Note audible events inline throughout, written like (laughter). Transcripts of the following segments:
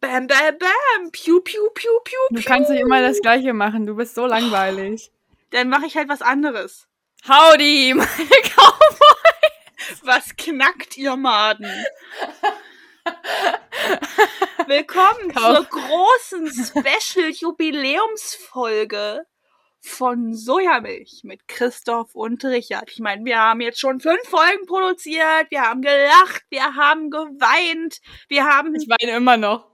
Bam, bam, bam. Piu, piu, piu, piu, Du kannst nicht immer das Gleiche machen. Du bist so langweilig. Dann mache ich halt was anderes. Howdy, (laughs) meine Cowboy. Was knackt ihr Maden? Willkommen Kauf- zur großen Special-Jubiläumsfolge von Sojamilch mit Christoph und Richard. Ich meine, wir haben jetzt schon fünf Folgen produziert, wir haben gelacht, wir haben geweint, wir haben, Ich weine immer noch.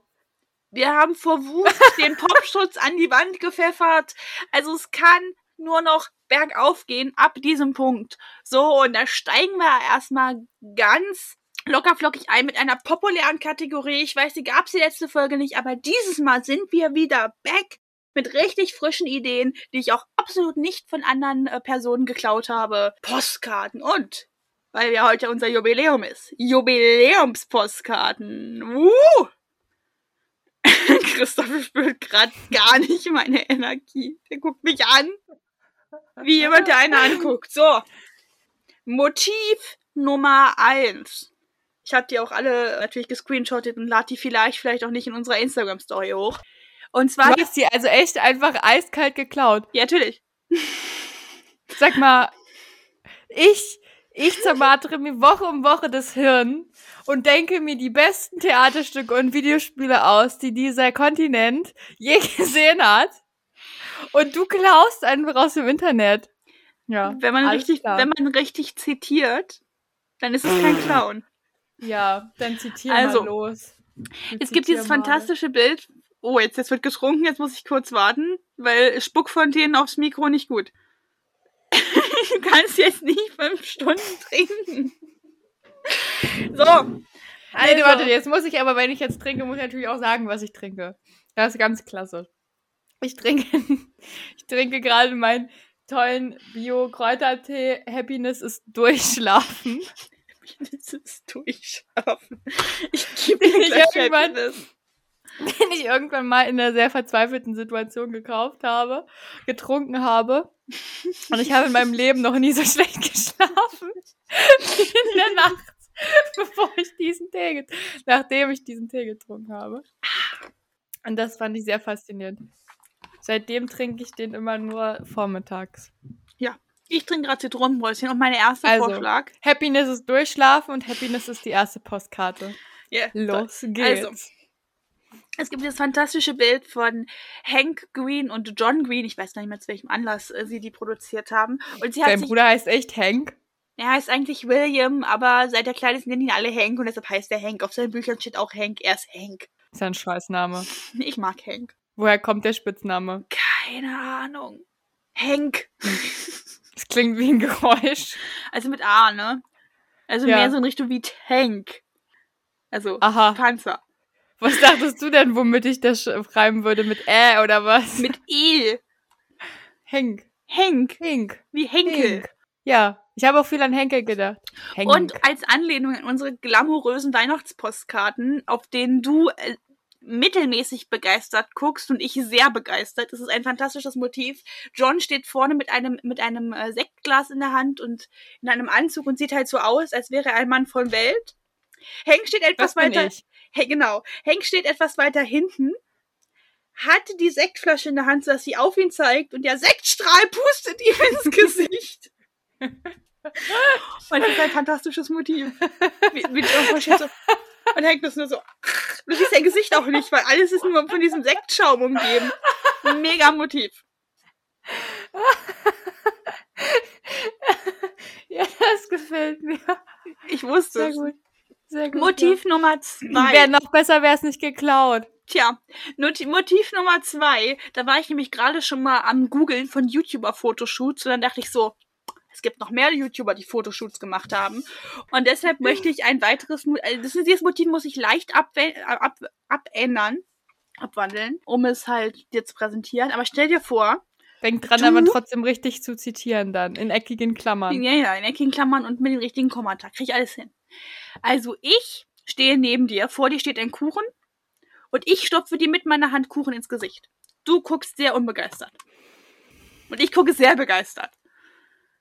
Wir haben vor Wut den Popschutz an die Wand gepfeffert. Also es kann nur noch bergauf gehen ab diesem Punkt. So, und da steigen wir erstmal ganz lockerflockig ein mit einer populären Kategorie. Ich weiß, die gab's die letzte Folge nicht, aber dieses Mal sind wir wieder back mit richtig frischen Ideen, die ich auch absolut nicht von anderen äh, Personen geklaut habe. Postkarten und, weil ja heute unser Jubiläum ist, Jubiläumspostkarten. Uh! (laughs) Christoph spürt gerade gar nicht meine Energie. Der guckt mich an, wie jemand, der einen anguckt. So. Motiv Nummer eins. Ich habe die auch alle natürlich gescreenshottet und lade die vielleicht, vielleicht auch nicht in unserer Instagram-Story hoch. Und zwar, Du hast die also echt einfach eiskalt geklaut. ja, natürlich. Sag mal, ich, ich zermartere mir Woche um Woche das Hirn und denke mir die besten Theaterstücke und Videospiele aus, die dieser Kontinent je (laughs) gesehen hat. Und du klaust einfach aus dem Internet. Ja. Wenn man richtig, klar. wenn man richtig zitiert, dann ist es kein (sighs) Clown. Ja, dann zitier Also, mal los. Du Es gibt dieses mal. fantastische Bild. Oh, jetzt, jetzt wird getrunken, jetzt muss ich kurz warten, weil Spuckfontänen aufs Mikro nicht gut. Du kannst jetzt nicht fünf Stunden trinken. So. Also, Nee, warte, jetzt muss ich aber, wenn ich jetzt trinke, muss ich natürlich auch sagen, was ich trinke. Das ist ganz klasse. Ich trinke, (laughs) ich trinke gerade meinen tollen Bio-Kräutertee. Happiness ist durchschlafen. Das ist durchschlafen. Ich gebe dir gleich Happiness. den ich irgendwann mal in einer sehr verzweifelten Situation gekauft habe, getrunken habe. Und ich habe in meinem Leben noch nie so schlecht geschlafen wie in der (laughs) Nacht, bevor ich diesen Tee, nachdem ich diesen Tee getrunken habe. Und das fand ich sehr faszinierend. Seitdem trinke ich den immer nur vormittags. Ich trinke gerade Zitronenbräuschen und mein erster Also. Vorschlag. Happiness ist durchschlafen und Happiness ist die erste Postkarte. Yeah. Los geht's. Also, Es gibt das fantastische Bild von Hank Green und John Green. Ich weiß gar nicht mehr, zu welchem Anlass äh, sie die produziert haben. Und sie hat Dein Bruder heißt echt Hank. er heißt eigentlich William, aber seit er klein ist, nennen ihn alle Hank und deshalb heißt er Hank. Auf seinen Büchern steht auch Hank. Er ist Hank. Ist ja ein Scheißname. (laughs) Ich mag Hank. Woher kommt der Spitzname? Keine Ahnung. Hank. (laughs) Das klingt wie ein Geräusch. Also mit A, ne? Also Ja. mehr so in Richtung wie Tank. Also Aha. Panzer. Was dachtest du denn, womit ich das schreiben würde? Mit Ä oder was? Mit E. Henk. Hank. Henk. Wie Henkel. Henk. Ja, ich habe auch viel an Henkel gedacht. Henk. Und als Anlehnung an unsere glamourösen Weihnachtspostkarten, auf denen du äh, mittelmäßig begeistert guckst und ich sehr begeistert. Das ist ein fantastisches Motiv. John steht vorne mit einem mit einem äh, Sektglas in der Hand und in einem Anzug und sieht halt so aus, als wäre er ein Mann von Welt. Hank steht etwas weiter. ich. Hey, genau. Hank steht etwas weiter hinten, hat die Sektflasche in der Hand, sodass sie auf ihn zeigt und der Sektstrahl pustet ihm ins Gesicht. (laughs) Und das ist ein fantastisches Motiv. Vorstellt so. Und Hank ist nur so. Du siehst sein Gesicht auch nicht, weil alles ist nur von diesem Sektschaum umgeben. Mega Motiv. (laughs) Ja, das gefällt mir. Ich wusste Sehr es. gut. Sehr gut. Motiv Nummer Ja. zwei. Wäre noch besser, wäre es nicht geklaut. Tja, Motiv Nummer zwei, da war ich nämlich gerade schon mal am Googeln von YouTuber-Fotoshoots und dann dachte ich so, es gibt noch mehr YouTuber, die Fotoshoots gemacht haben. Und deshalb möchte ich ein weiteres, also dieses Motiv muss ich leicht abwe- ab, abändern, abwandeln, um es halt dir zu präsentieren. Aber stell dir vor, Denk dran, Du- aber trotzdem richtig zu zitieren dann. In eckigen Klammern. ja, ja, in eckigen Klammern und mit den richtigen Kommata, krieg ich alles hin. Also ich stehe neben dir, vor dir steht ein Kuchen und ich stopfe dir mit meiner Hand Kuchen ins Gesicht. Du guckst sehr unbegeistert. Und ich gucke sehr begeistert.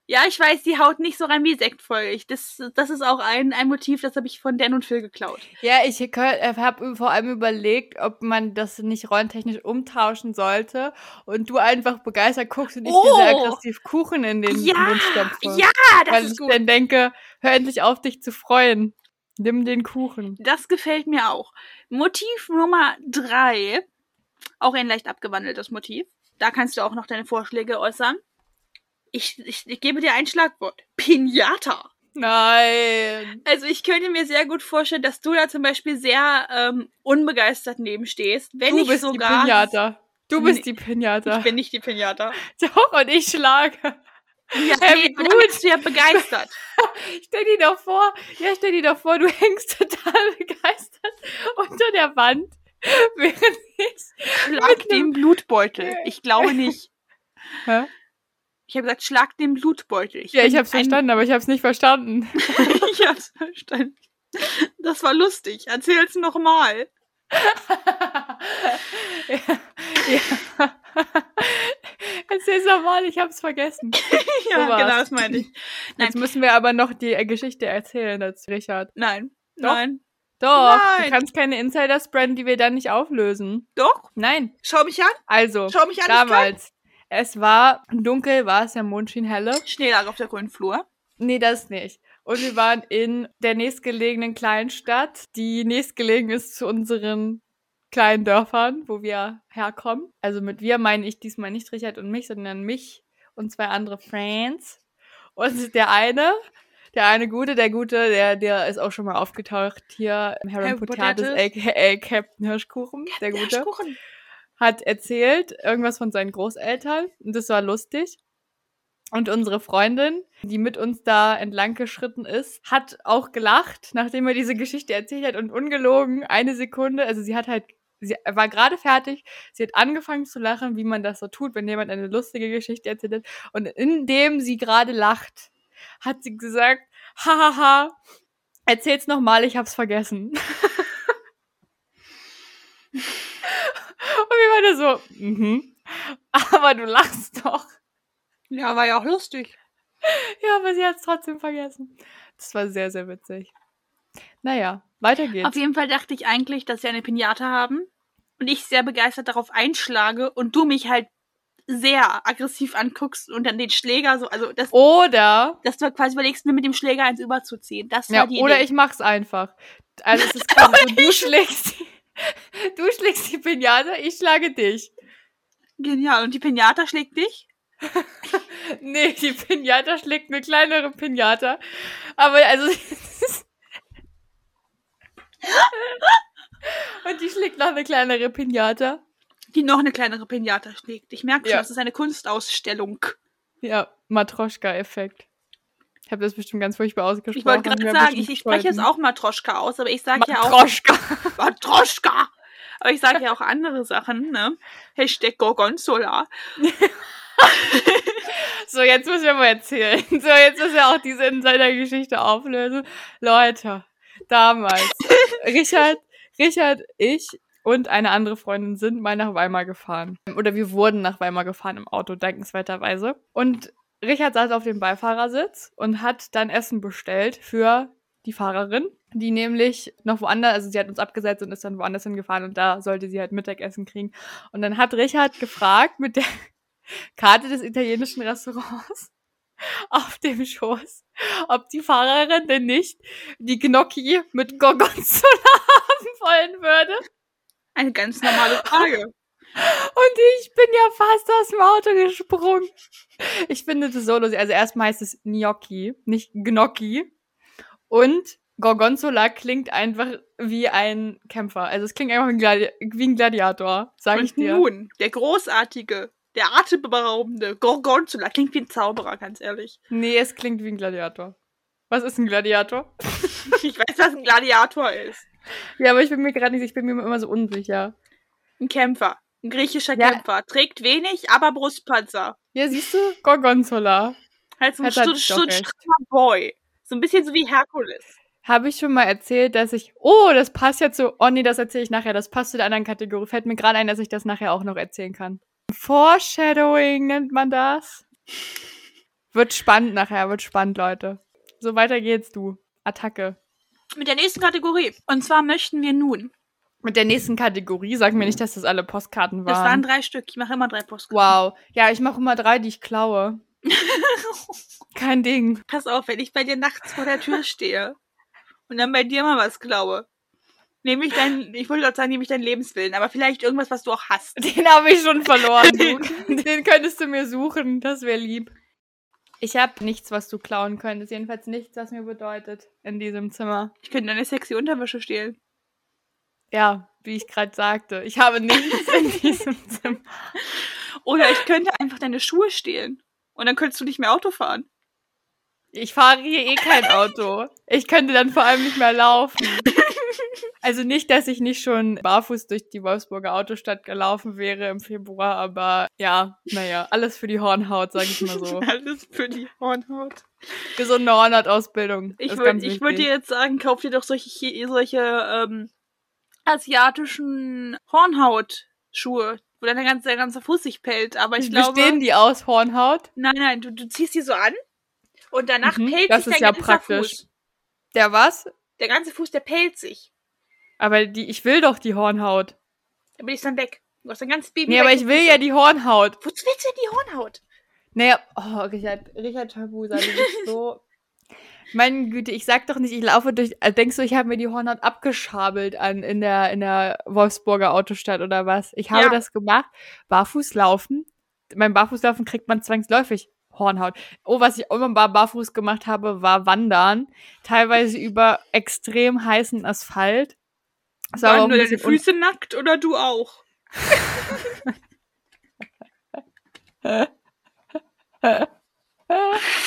Ja, ich weiß, die haut nicht so rein wie sektfeurig. Das, das ist auch ein, ein Motiv, das habe ich von Dan und Phil geklaut. Ja, ich habe vor allem überlegt, ob man das nicht rollentechnisch umtauschen sollte und du einfach begeistert guckst und ich Oh! dir sehr aggressiv Kuchen in den Ja, Mund stopfe. Ja, das weil ist ich gut. dann denke, hör endlich auf, dich zu freuen. Nimm den Kuchen. Das gefällt mir auch. Motiv Nummer drei, auch ein leicht abgewandeltes Motiv. Da kannst du auch noch deine Vorschläge äußern. Ich, ich, ich gebe dir ein Schlagwort. Pinata. Nein. Also ich könnte mir sehr gut vorstellen, dass du da zum Beispiel sehr ähm, unbegeistert nebenstehst. Wenn Du bist sogar. die Pinata. Du bist Nee, die Pinata. Ich bin nicht die Pinata. (laughs) Doch, und ich schlage. Ja, Hey, nee, gut. bist du ja begeistert. (laughs) Stell dir doch vor, ja, stell dir doch vor, du (laughs) hängst total begeistert unter der Wand, während ich. Schlag den Blutbeutel. Ich glaube nicht. Hä? Ich habe gesagt, schlag den Blutbeutel. Ja, bin ich hab's ein- verstanden, aber ich hab's nicht verstanden. (laughs) ich hab's verstanden. Das war lustig. Erzähl's nochmal. ja, (laughs) ja. Erzähl's nochmal, ich hab's vergessen. (laughs) Ja, war's. genau, das meine ich. Nein. Jetzt müssen wir aber noch die äh, Geschichte erzählen dazu, Richard. Nein. Doch. Nein. Doch, Nein. du kannst keine Insider spreaden, die wir dann nicht auflösen. Doch. Nein, Schau mich an. also, Schau mich an. damals. Es war dunkel, war es, der Mond schien helle. Ich kann. Schnee lag auf der grünen Flur. Nee, das nicht. Und wir waren in der nächstgelegenen kleinen Stadt, die nächstgelegen ist zu unseren kleinen Dörfern, wo wir herkommen. Also mit wir meine ich diesmal nicht Richard und mich, sondern mich und zwei andere Friends. Und der eine, der eine Gute, der Gute, der, der ist auch schon mal aufgetaucht hier im Harry Potatoes, Potatoes. aka Captain Hirschkuchen, der Gute Hirschkuchen. Hat erzählt, irgendwas von seinen Großeltern. Und das war lustig. Und unsere Freundin, die mit uns da entlang geschritten ist, hat auch gelacht, nachdem er diese Geschichte erzählt hat und ungelogen eine Sekunde, also sie hat halt, sie war gerade fertig, sie hat angefangen zu lachen, wie man das so tut, wenn jemand eine lustige Geschichte erzählt hat. Und indem sie gerade lacht, hat sie gesagt, hahaha, erzähl's nochmal, ich hab's vergessen. (laughs) Und wir waren da so, mhm. Aber du lachst doch. Ja, war ja auch lustig. Ja, aber sie hat es trotzdem vergessen. Das war sehr, sehr witzig. Naja, weiter geht's. Auf jeden Fall dachte ich eigentlich, dass wir eine Pinata haben und ich sehr begeistert darauf einschlage und du mich halt sehr aggressiv anguckst und dann den Schläger so, also das, Oder, dass du quasi überlegst, mir mit dem Schläger eins überzuziehen. Das war ja, die oder Idee. ich mach's einfach. Also es ist quasi so, du (laughs) schlägst, die- (laughs) du schlägst die Pinata, ich schlage dich. Genial. Und die Pinata schlägt dich? (laughs) Nee, die Pinata schlägt eine kleinere Pinata. Aber also. (laughs) Und die schlägt noch eine kleinere Pinata. Die noch eine kleinere Pinata schlägt. Ich merke schon, Ja. das ist eine Kunstausstellung. Ja, Matroschka-Effekt. Ich habe das bestimmt ganz furchtbar ausgesprochen. Ich wollte gerade sagen, ich, ich spreche jetzt auch Matroschka aus, aber ich sage ja auch Matroschka. (laughs) Matroschka. Aber ich sage ja auch andere Sachen, ne? Hashtag Gorgonzola. (laughs) So, jetzt müssen wir mal erzählen. (laughs) So, jetzt müssen wir auch diese Insider-Geschichte auflösen. Leute, damals, Richard, Richard, ich und eine andere Freundin sind mal nach Weimar gefahren. Oder wir wurden nach Weimar gefahren im Auto, dankenswerterweise. Und Richard saß auf dem Beifahrersitz und hat dann Essen bestellt für die Fahrerin, die nämlich noch woanders, also sie hat uns abgesetzt und ist dann woanders hingefahren und da sollte sie halt Mittagessen kriegen. Und dann hat Richard gefragt mit der (laughs) Karte des italienischen Restaurants (laughs) auf dem Schoß, ob die Fahrerin denn nicht die Gnocchi mit Gorgonzola (laughs) haben wollen würde. Eine ganz normale Frage. Und ich bin ja fast aus dem Auto gesprungen. Ich finde das so lustig. Also erstmal heißt es Gnocchi, nicht Gnocchi. Und Gorgonzola klingt einfach wie ein Kämpfer. Also es klingt einfach wie ein, Gladi wie ein Gladiator, sag ich dir. nun, der großartige, der atemberaubende Gorgonzola klingt wie ein Zauberer, ganz ehrlich. Nee, es klingt wie ein Gladiator. Was ist ein Gladiator? (laughs) Ich weiß, was ein Gladiator ist. Ja, aber ich bin mir gerade nicht, ich bin mir immer so unsicher. Ein Kämpfer. Ein griechischer Ja. Kämpfer. Trägt wenig, aber Brustpanzer. Ja, siehst du? Gorgonzola. Halt so ein stu- stu- Boy. So ein bisschen so wie Herkules. Habe ich schon mal erzählt, dass ich. Oh, das passt ja zu. Oh nee, das erzähle ich nachher. Das passt zu der anderen Kategorie. Fällt mir gerade ein, dass ich das nachher auch noch erzählen kann. Foreshadowing nennt man das. Wird spannend nachher, wird spannend, Leute. So weiter geht's, du. Attacke. Mit der nächsten Kategorie. Und zwar möchten wir nun. Mit der nächsten Kategorie, sag mir nicht, dass das alle Postkarten waren. Das waren drei Stück. Ich mache immer drei Postkarten. Wow. Ja, ich mache immer drei, die ich klaue. (laughs) Kein Ding. Pass auf, wenn ich bei dir nachts vor der Tür stehe und dann bei dir mal was klaue. Nehme ich dein, ich wollte gerade sagen, nehme ich deinen Lebenswillen, aber vielleicht irgendwas, was du auch hast. Den habe ich schon verloren. (laughs) Du. Den könntest du mir suchen, das wäre lieb. Ich habe nichts, was du klauen könntest. Jedenfalls nichts, was mir bedeutet in diesem Zimmer. Ich könnte deine sexy Unterwäsche stehlen. Ja, wie ich gerade sagte. Ich habe nichts in (laughs) diesem Zimmer. Oder ich könnte einfach deine Schuhe stehlen. Und dann könntest du nicht mehr Auto fahren. Ich fahre hier eh kein Auto. Ich könnte dann vor allem nicht mehr laufen. Also nicht, dass ich nicht schon barfuß durch die Wolfsburger Autostadt gelaufen wäre im Februar, aber ja, naja, alles für die Hornhaut, sag ich mal so. (laughs) Alles für die Hornhaut. Gesunde Hornhautausbildung. Ich würde würd dir jetzt sagen, kauf dir doch solche, solche ähm, asiatischen Hornhautschuhe, wo dein ganze, der ganze Fuß sich pellt. Aber ich glaube, Bestehen die aus Hornhaut? nein, nein, du, du ziehst die so an und danach Mhm, pellt das sich ist dein ja ganzer praktisch. Fuß. Der was? Der ganze Fuß, der pellt sich. Aber die, ich will doch die Hornhaut. Aber die ist dann weg. Du hast ein ganzes Baby. Nee, aber ich will ja die Hornhaut. Wozu willst du denn die Hornhaut? Naja, oh, Richard, Richard Tabusa, du bist (laughs) so. Meine Güte, ich sag doch nicht, ich laufe durch. Also denkst du, ich habe mir die Hornhaut abgeschabelt an in der, in der Wolfsburger Autostadt oder was? Ich habe Ja. das gemacht. Barfuß laufen. Beim Barfußlaufen kriegt man zwangsläufig Hornhaut. Oh, was ich auch immer barfuß gemacht habe, war Wandern. Teilweise über extrem heißen Asphalt. Das Waren nur ein deine Füße nackt oder du auch? (laughs)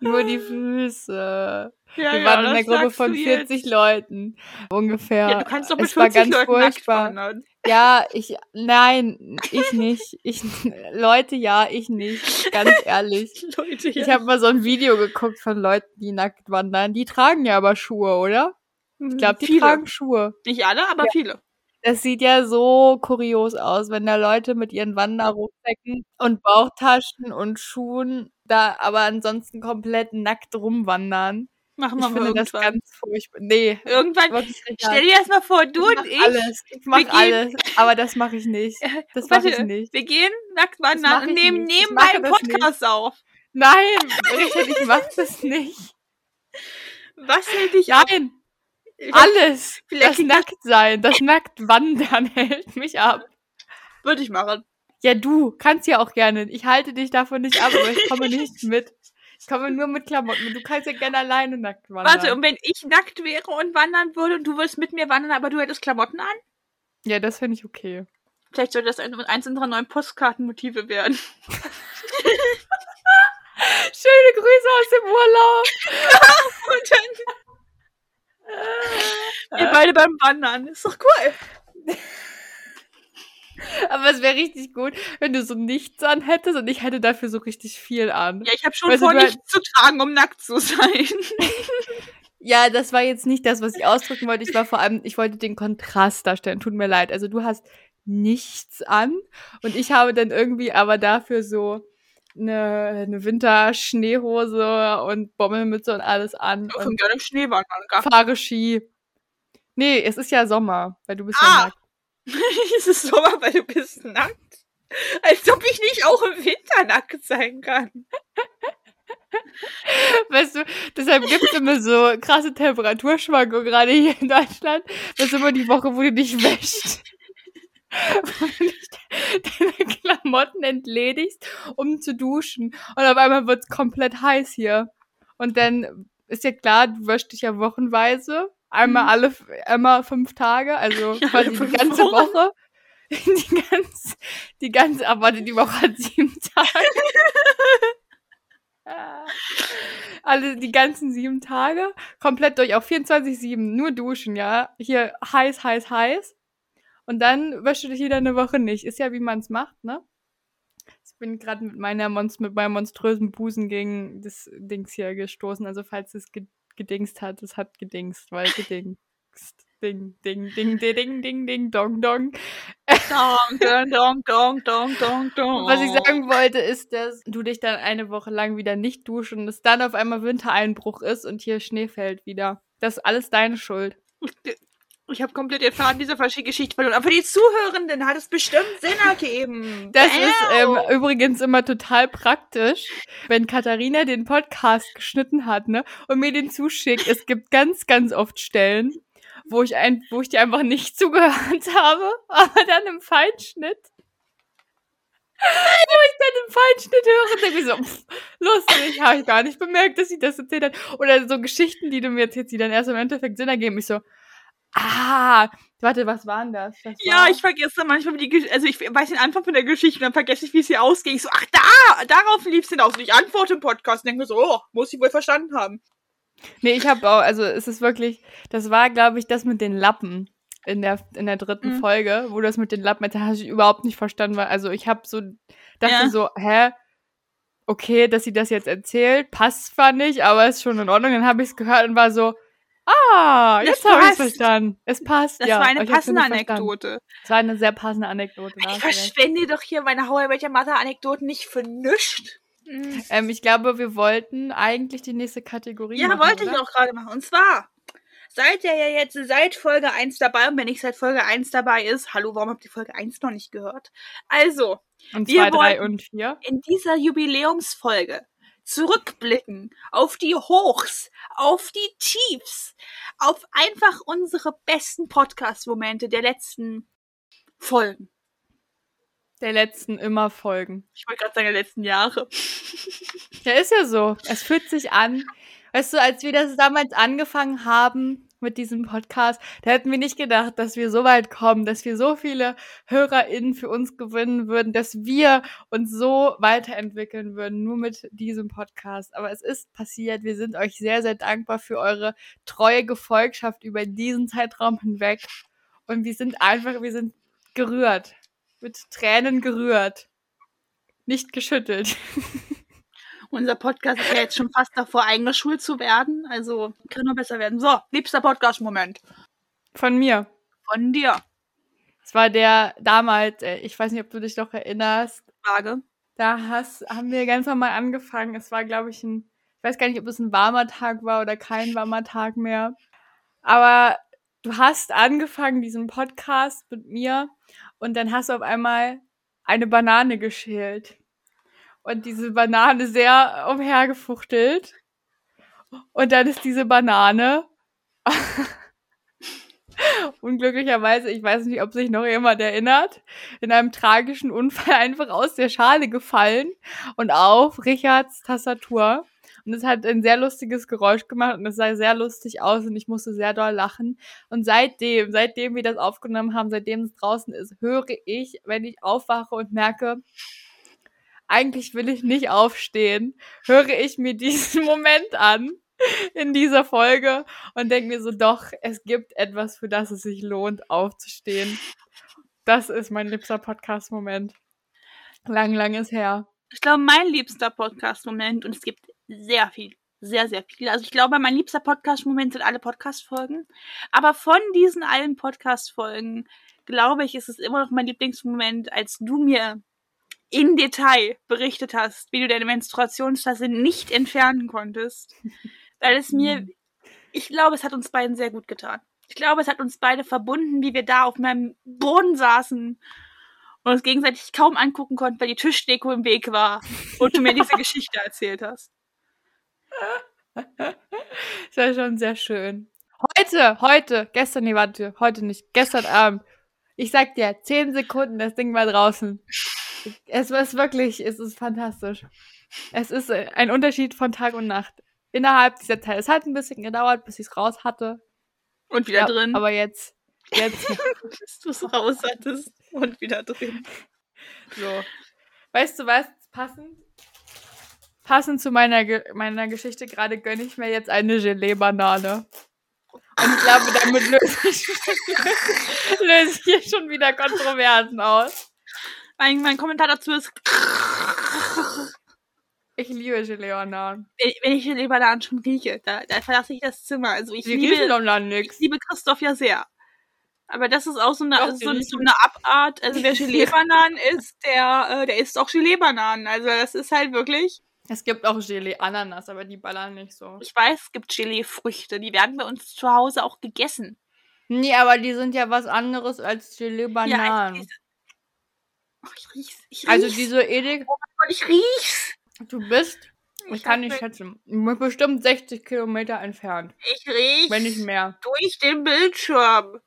Nur die Füße. Ja, Wir ja, waren in einer Gruppe von du 40 jetzt. Leuten. Ungefähr. Ja, du kannst doch mit es war 40 ganz Leuten nackt furchtbar. wandern. Ja, ich, nein, ich nicht. Ich, Leute, ja, ich nicht. Ganz ehrlich. (laughs) Leute, Ich habe mal so ein Video geguckt von Leuten, die nackt wandern. Die tragen ja aber Schuhe, oder? Ich glaube, die viele. tragen Schuhe. Nicht alle, aber viele. Das sieht ja so kurios aus, wenn da Leute mit ihren Wanderrucksäcken und Bauchtaschen und Schuhen da aber ansonsten komplett nackt rumwandern. Machen Ich wir mal finde das irgendwann. ganz furchtbar. Nee, Irgendwann, stell dir das mal vor, du ich und mach ich. alles. Ich mach wir gehen- alles. Aber das mache ich nicht. (laughs) Das mache ich nicht. wir gehen nackt wandern und ich nehmen. Ich nebenbei einen das nicht. Podcast auf. Nein, Richard, ich mach das nicht. Was hält dich ab? Nein, alles. vielleicht Das das- Nacktsein, das Nacktwandern (laughs) hält mich ab. Würde ich machen. Ja, du kannst ja auch gerne. Ich halte dich davon nicht ab, aber ich komme nicht (laughs) mit. Ich komme nur mit Klamotten. Du kannst ja gerne alleine nackt wandern. Warte, und wenn ich nackt wäre und wandern würde und du würdest mit mir wandern, aber du hättest Klamotten an? ja, das finde ich okay. Vielleicht sollte das ein- eins unserer neuen Postkartenmotive werden. (laughs) Schöne Grüße aus dem Urlaub. (laughs) Und dann wir beide beim Wandern. Ist doch cool. (laughs) Aber es wäre richtig gut, wenn du so nichts an hättest und ich hätte dafür so richtig viel an. Ja, ich habe schon Weißt vor, nichts zu tragen, um nackt zu sein. (laughs) Ja, das war jetzt nicht das, was ich ausdrücken wollte. Ich war vor allem, ich wollte den Kontrast darstellen. Tut mir leid. Also du hast nichts an und ich habe dann irgendwie aber dafür so eine, eine Winterschneehose und Bommelmütze und alles an Ich kann und gerne im Schnee wandern. Gar fahre Ski. Nee, es ist ja Sommer, weil du bist Ah. ja nackt. (laughs) es ist Sommer, weil du bist nackt. Als ob ich nicht auch im Winter nackt sein kann. (laughs) Weißt du, deshalb gibt es immer so krasse Temperaturschwankungen, gerade hier in Deutschland. Das ist immer die Woche, wo du dich wäschst. (laughs) wo du nicht deine Klamotten entledigst, um zu duschen. Und auf einmal wird es komplett heiß hier. Und dann ist ja klar, du wäschst dich ja wochenweise. Einmal Mhm. alle, einmal fünf Tage, also (laughs) Ja, quasi die ganze Wochen. Woche. (laughs) Die ganze, die ganze, aber die Woche hat sieben (laughs) Tage. Alle die ganzen sieben Tage, komplett durch, auf 24-7, nur duschen, ja. Hier heiß, heiß, heiß. Und dann wäschst du dich wieder eine Woche nicht. Ist ja, wie man es macht, ne? Ich bin gerade mit meiner Monst mit meinem monströsen Busen gegen das Dings hier gestoßen. Also falls es gedingst hat, es hat gedingst, weil gedingst. Ding, ding, ding, ding, ding, ding, ding, dong, dong. Dong, (laughs) dong, dong, dong, dong, dong, dong. Was ich sagen wollte, ist, dass du dich dann eine Woche lang wieder nicht duschen und es dann auf einmal Wintereinbruch ist und hier Schnee fällt wieder. Das ist alles deine Schuld. Ich habe komplett den Faden dieser Geschichte verloren. Aber für die Zuhörenden hat es bestimmt Sinn ergeben. Das Bam. ist ähm, übrigens immer total praktisch, wenn Katharina den Podcast geschnitten hat, ne, und mir den zuschickt. Es gibt ganz, ganz oft Stellen, wo ich ein, wo ich dir einfach nicht (laughs) zugehört habe, aber dann im Feinschnitt. wo ich dann im Feinschnitt höre, denke ich so, pff, lustig, habe ich gar nicht bemerkt, dass sie das erzählt hat. Oder so Geschichten, die du mir jetzt, die dann erst im Endeffekt Sinn ergeben. Ich so, ah, warte, was waren das? das ja, war... ich vergesse manchmal die Geschichte, also ich weiß den Anfang von der Geschichte, dann vergesse ich, wie sie ausging. Ich so, ach da, darauf lief es hinaus. Und ich antworte im Podcast und denke so, oh, muss ich wohl verstanden haben. Nee, ich habe auch, also es ist wirklich, das war, glaube ich, das mit den Lappen in der, in der dritten mhm. Folge, wo das mit den Lappen, da habe ich überhaupt nicht verstanden, weil, also ich habe so, dachte ja. so, hä, okay, dass sie das jetzt erzählt, passt zwar nicht, aber ist schon in Ordnung. Dann habe ich es gehört und war so, ah, jetzt habe ich es verstanden. Es passt, das ja. Das war eine passende Anekdote. Das war eine sehr passende Anekdote. Ich verschwende doch hier meine How I Met Your Mother Anekdoten nicht für nichts. Mhm. Ähm, ich glaube, wir wollten eigentlich die nächste Kategorie ja, machen. Ja, wollte oder? ich auch gerade machen. Und zwar, seid ihr ja jetzt seit Folge 1 dabei und wenn ich seit Folge 1 dabei ist, hallo, warum habt ihr Folge 1 noch nicht gehört? Also, und 2, 3 und 4. In dieser Jubiläumsfolge zurückblicken auf die Hochs, auf die Tiefs, auf einfach unsere besten Podcast-Momente der letzten Folgen der letzten immer Folgen. Ich wollte gerade sagen, der letzten Jahre. (laughs) Ja, ist ja so. Es fühlt sich an. Weißt du, als wir das damals angefangen haben mit diesem Podcast, da hätten wir nicht gedacht, dass wir so weit kommen, dass wir so viele HörerInnen für uns gewinnen würden, dass wir uns so weiterentwickeln würden, nur mit diesem Podcast. Aber es ist passiert. Wir sind euch sehr, sehr dankbar für eure treue Gefolgschaft über diesen Zeitraum hinweg. Und wir sind einfach, wir sind gerührt mit Tränen gerührt. Nicht geschüttelt. (laughs) Unser Podcast ist ja jetzt schon fast davor, eingeschult zu werden. Also kann nur besser werden. So, liebster Podcast-Moment. Von mir. Von dir. Es war der damals, äh, ich weiß nicht, ob du dich noch erinnerst. Frage. Da hast, haben wir ganz normal angefangen. Es war, glaube ich, ein, ich weiß gar nicht, ob es ein warmer Tag war oder kein warmer Tag mehr. Aber du hast angefangen, diesen Podcast mit mir und dann hast du auf einmal eine Banane geschält. Und diese Banane sehr umhergefuchtelt. Und dann ist diese Banane (laughs) unglücklicherweise, ich weiß nicht, ob sich noch jemand erinnert, in einem tragischen Unfall einfach aus der Schale gefallen und auf Richards Tastatur. Und es hat ein sehr lustiges Geräusch gemacht und es sah sehr lustig aus und ich musste sehr doll lachen. Und seitdem, seitdem wir das aufgenommen haben, seitdem es draußen ist, höre ich, wenn ich aufwache und merke, eigentlich will ich nicht aufstehen, höre ich mir diesen (laughs) Moment an in dieser Folge und denke mir so, doch, es gibt etwas, für das es sich lohnt, aufzustehen. Das ist mein liebster Podcast-Moment. Lang, lang ist her. Ich glaube, mein liebster Podcast-Moment, und es gibt sehr viel. Sehr, sehr viel. Also ich glaube, mein liebster Podcast-Moment sind alle Podcast-Folgen. Aber von diesen allen Podcast-Folgen, glaube ich, ist es immer noch mein Lieblingsmoment, als du mir in Detail berichtet hast, wie du deine Menstruationstasse nicht entfernen konntest. Weil es mir, mhm. ich glaube, es hat uns beiden sehr gut getan. Ich glaube, es hat uns beide verbunden, wie wir da auf meinem Boden saßen und uns gegenseitig kaum angucken konnten, weil die Tischdeko im Weg war und du mir diese (laughs) Geschichte erzählt hast. das war schon sehr schön. Heute, heute, gestern, nee, warte, heute nicht, gestern Abend. Ich sag dir, zehn Sekunden, das Ding war draußen. Es ist wirklich, es ist fantastisch. Es ist ein Unterschied von Tag und Nacht. Innerhalb dieser Zeit. Es hat ein bisschen gedauert, bis ich es raus hatte. Und wieder ja, drin. Aber jetzt, jetzt. (laughs) bis du es raus hattest und wieder drin. So. Weißt du was? Passend passend zu meiner, Ge meiner Geschichte gerade gönne ich mir jetzt eine Gelee-Banane. Und ich glaube, damit löse ich, (laughs) löse ich hier schon wieder Kontroversen aus. Mein, mein Kommentar dazu ist. Ich liebe Gelee-Bananen. Wenn, wenn ich Gelee-Bananen schon rieche, da, da verlasse ich das Zimmer. Also ich Die liebe. Ich liebe Christoph ja sehr. Aber das ist auch so eine, Doch, so, so eine Abart. Also wer (laughs) Gelee-Bananen isst, der, äh, der isst auch Gelee-Bananen. Also das ist halt wirklich. Es gibt auch Gelee Ananas, aber die ballern nicht so. Ich weiß, es gibt Gelee-Früchte. Die werden bei uns zu Hause auch gegessen. Nee, aber die sind ja was anderes als Gelee Bananen. also Ach, ich riech's. Ich riech's. also diese Edek, Und ich riech's. du bist, ich kann hab- nicht schätzen, bestimmt 60 Kilometer entfernt. Ich riech's. Wenn nicht mehr. durch den Bildschirm.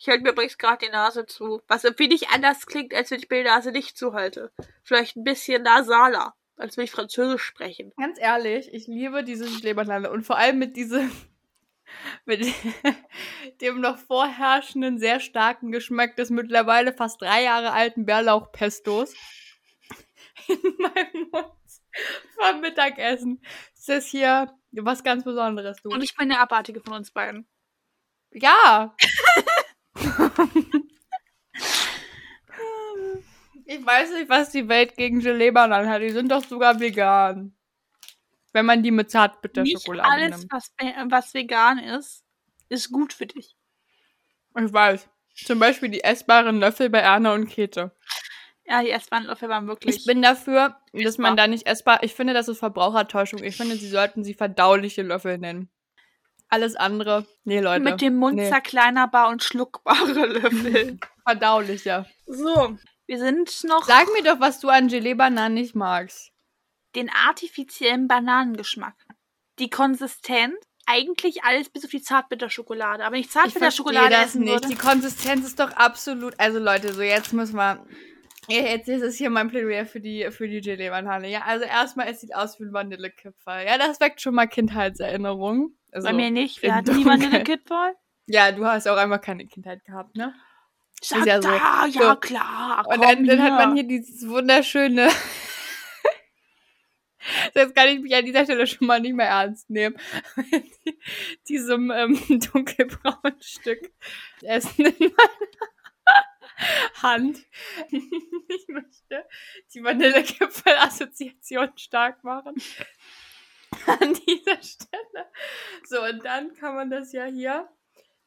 Ich halte mir übrigens gerade die Nase zu. Was irgendwie nicht anders klingt, als wenn ich mir die Nase nicht zuhalte. Vielleicht ein bisschen nasaler, als wenn ich Französisch sprechen. Ganz ehrlich, ich liebe diese Schleberlande und vor allem mit diesem, mit (laughs) dem noch vorherrschenden, sehr starken Geschmack des mittlerweile fast drei Jahre alten Bärlauchpestos (laughs) in meinem Mund vom Mittagessen. Das ist hier was ganz Besonderes, du. Und ich bin der Abartige von uns beiden. Ja. (laughs) ich weiß nicht, was die Welt gegen Gelee-Bananen hat. Die sind doch sogar vegan. Wenn man die mit Nicht Zartbitterschokolade alles, nimmt. was, äh, was vegan ist, ist gut für dich. Ich weiß. Zum Beispiel die essbaren Löffel bei Erna und Käthe. Ja, die Essbahnlöffel waren wirklich. Ich bin dafür, dass man Essbar. da nicht essbar. Ich finde, das ist Verbrauchertäuschung. Ich finde, sie sollten sie verdauliche Löffel nennen. Alles andere, nee, Leute. mit dem Mund nee. zerkleinerbar und schluckbare (laughs) Löffel. Verdaulicher. so, wir sind noch Sag mir doch, was du an Gelee-Bananen nicht magst. Den artifiziellen Bananengeschmack. Die Konsistenz, eigentlich alles bis auf die Zartbitterschokolade. Aber ich Ich verstehe Zartbitterschokolade das essen nicht. würde. Die Konsistenz ist doch absolut. Also Leute, so jetzt müssen wir. Ja, Jetzt ist es hier mein Plädoyer für die, für die Gelee-Banane. Ja, also erstmal, es sieht aus wie ein Vanillekipferl. Ja, das weckt schon mal Kindheitserinnerungen. Also, Bei mir nicht. Wir hatten nie Dunkeln. Vanillekipferl. Ja, du hast auch einfach keine Kindheit gehabt, ne? Sag ja so. da, ja So. klar. Und dann, dann hat man hier dieses wunderschöne. Jetzt kann ich mich an dieser Stelle schon mal nicht mehr ernst nehmen. (laughs) Diesem ähm, (laughs) dunkelbraunen Stück Essen in meiner Hand. (laughs) Ich möchte die Vanillekipfel-Assoziation stark machen. An dieser Stelle. So, und dann kann man das ja hier.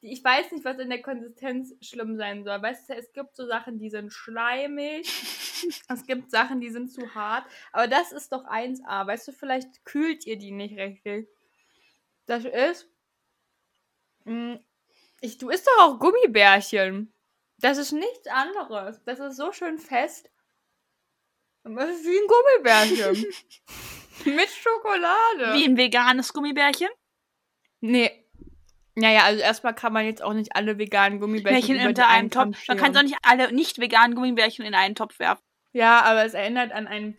Ich weiß nicht, was in der Konsistenz schlimm sein soll. Weißt du, es gibt so Sachen, die sind schleimig. (laughs) es gibt Sachen, die sind zu hart. Aber das ist doch 1A. Weißt du, vielleicht kühlt ihr die nicht richtig. Das ist. mh, Ich, du isst doch auch Gummibärchen. Das ist nichts anderes. Das ist so schön fest. Und Das ist wie ein Gummibärchen. (laughs) Mit Schokolade. Wie ein veganes Gummibärchen. Nee. Naja, also erstmal kann man jetzt auch nicht alle veganen Gummibärchen unter die einem Topf. Man kann doch nicht alle nicht veganen Gummibärchen in einen Topf werfen. Ja, aber es erinnert an ein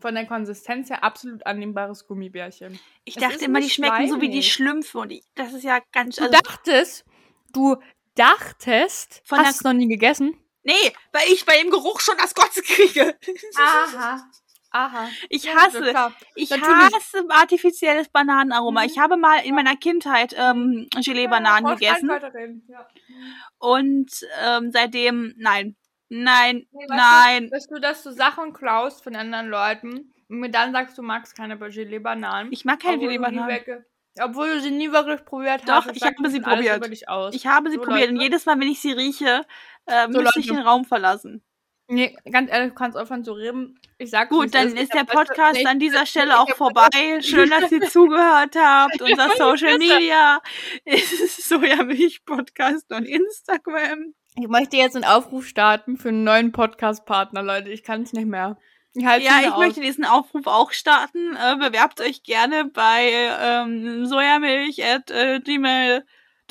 von der Konsistenz her absolut annehmbares Gummibärchen. Ich Es dachte immer, die schmecken so wie die schleimig. Schlümpfe. Und ich, das ist ja ganz. Du Also, dachtest, du dachtest, Von hast du noch nie gegessen? nee, weil ich bei dem Geruch schon das Kotze kriege. Aha. Aha. Ich hasse, ich Natürlich. hasse artifizielles Bananenaroma. Mhm. Ich habe mal in meiner Kindheit ähm, Gelee-Bananen Ja, gegessen. Ja. und ähm, seitdem nein, nein, Nee, weißt nein. Dass du, dass du Sachen klaust von anderen Leuten und mir dann sagst, du magst keine Gelee-Bananen. Ich mag keine Gelee-Bananen. Obwohl du sie nie wirklich probiert Doch, hast. das ich habe sie probiert. Ich habe sie So, probiert und Leute. jedes Mal, wenn ich sie rieche, äh, So, müsste ich den Raum verlassen. Nee, ganz ehrlich, du kannst aufhören zu reden. Ich sag Gut, dann ist der Podcast an dieser Stelle auch vorbei. Schön, dass ihr zugehört habt. (laughs) Unser Social. Media ist Sojamilch Podcast und Instagram. Ich möchte jetzt einen Aufruf starten für einen neuen Podcast-Partner, Leute. Ich kann es nicht mehr. Ich Ja, ich möchte diesen Aufruf auch starten. Äh, bewerbt euch gerne bei ähm,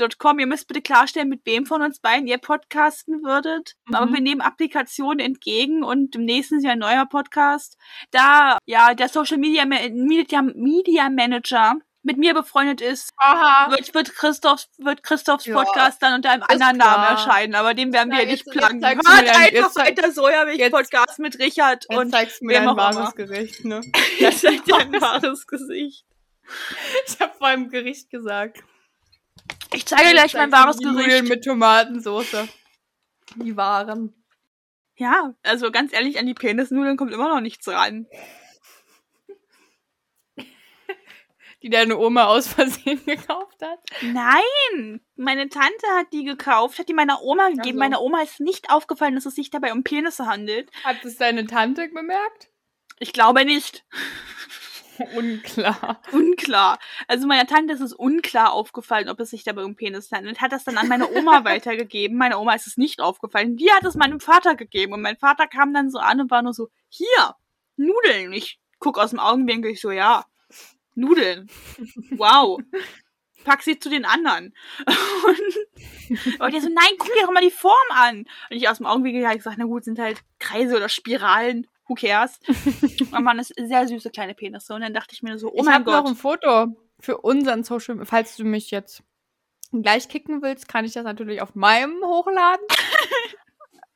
sojamilch.gmail.com. Ihr müsst bitte klarstellen, mit wem von uns beiden ihr podcasten würdet. Mhm. Aber wir nehmen Applikationen entgegen und im nächsten ist ja ein neuer Podcast. Da ja der Social Media, Media, Media Manager mit mir befreundet ist, Aha. wird, wird Christophs, wird Christophs Ja, Podcast dann unter einem anderen Namen klar. erscheinen, aber den werden wir Ja, nicht jetzt- jetzt du Hört einfach jetzt zeig- weiter Sojamilch-Podcast mit Richard Jetzt und zeigst mir dein wahres immer. Gericht, ne? (laughs) das ist dein (laughs) wahres Gesicht. Ich habe vor allem Gericht gesagt. Ich zeige gleich mein wahres die Nudeln Gericht. mit Tomatensauce. Die waren. Ja, also ganz ehrlich, an die Penisnudeln kommt immer noch nichts ran. die deine Oma aus Versehen (laughs) gekauft hat? Nein, meine Tante hat die gekauft, hat die meiner Oma gegeben. so. Meiner Oma ist nicht aufgefallen, dass es sich dabei um Penisse handelt. Hat es deine Tante bemerkt? Ich glaube nicht. (laughs) Unklar. Unklar. Also meiner Tante ist es unklar aufgefallen, ob es sich dabei um Penis handelt. Hat das dann an meine Oma (laughs) weitergegeben. Meiner Oma ist es nicht aufgefallen. Die hat es meinem Vater gegeben. Und mein Vater kam dann so an und war nur so, hier, Nudeln. Ich guck aus dem Augenwinkel, ich so, ja, Nudeln. Wow. Pack sie zu den anderen. (laughs) Und, und der so, nein, guck dir doch mal die Form an. Und ich aus dem Augenwinkel habe ich gesagt, na gut, sind halt Kreise oder Spiralen. Who cares? Und man ist sehr süße kleine Penisse. Und dann dachte ich mir so, oh ich mein habe noch Gott. ein Foto für unseren Social. Falls du mich jetzt gleich kicken willst, kann ich das natürlich auf meinem hochladen.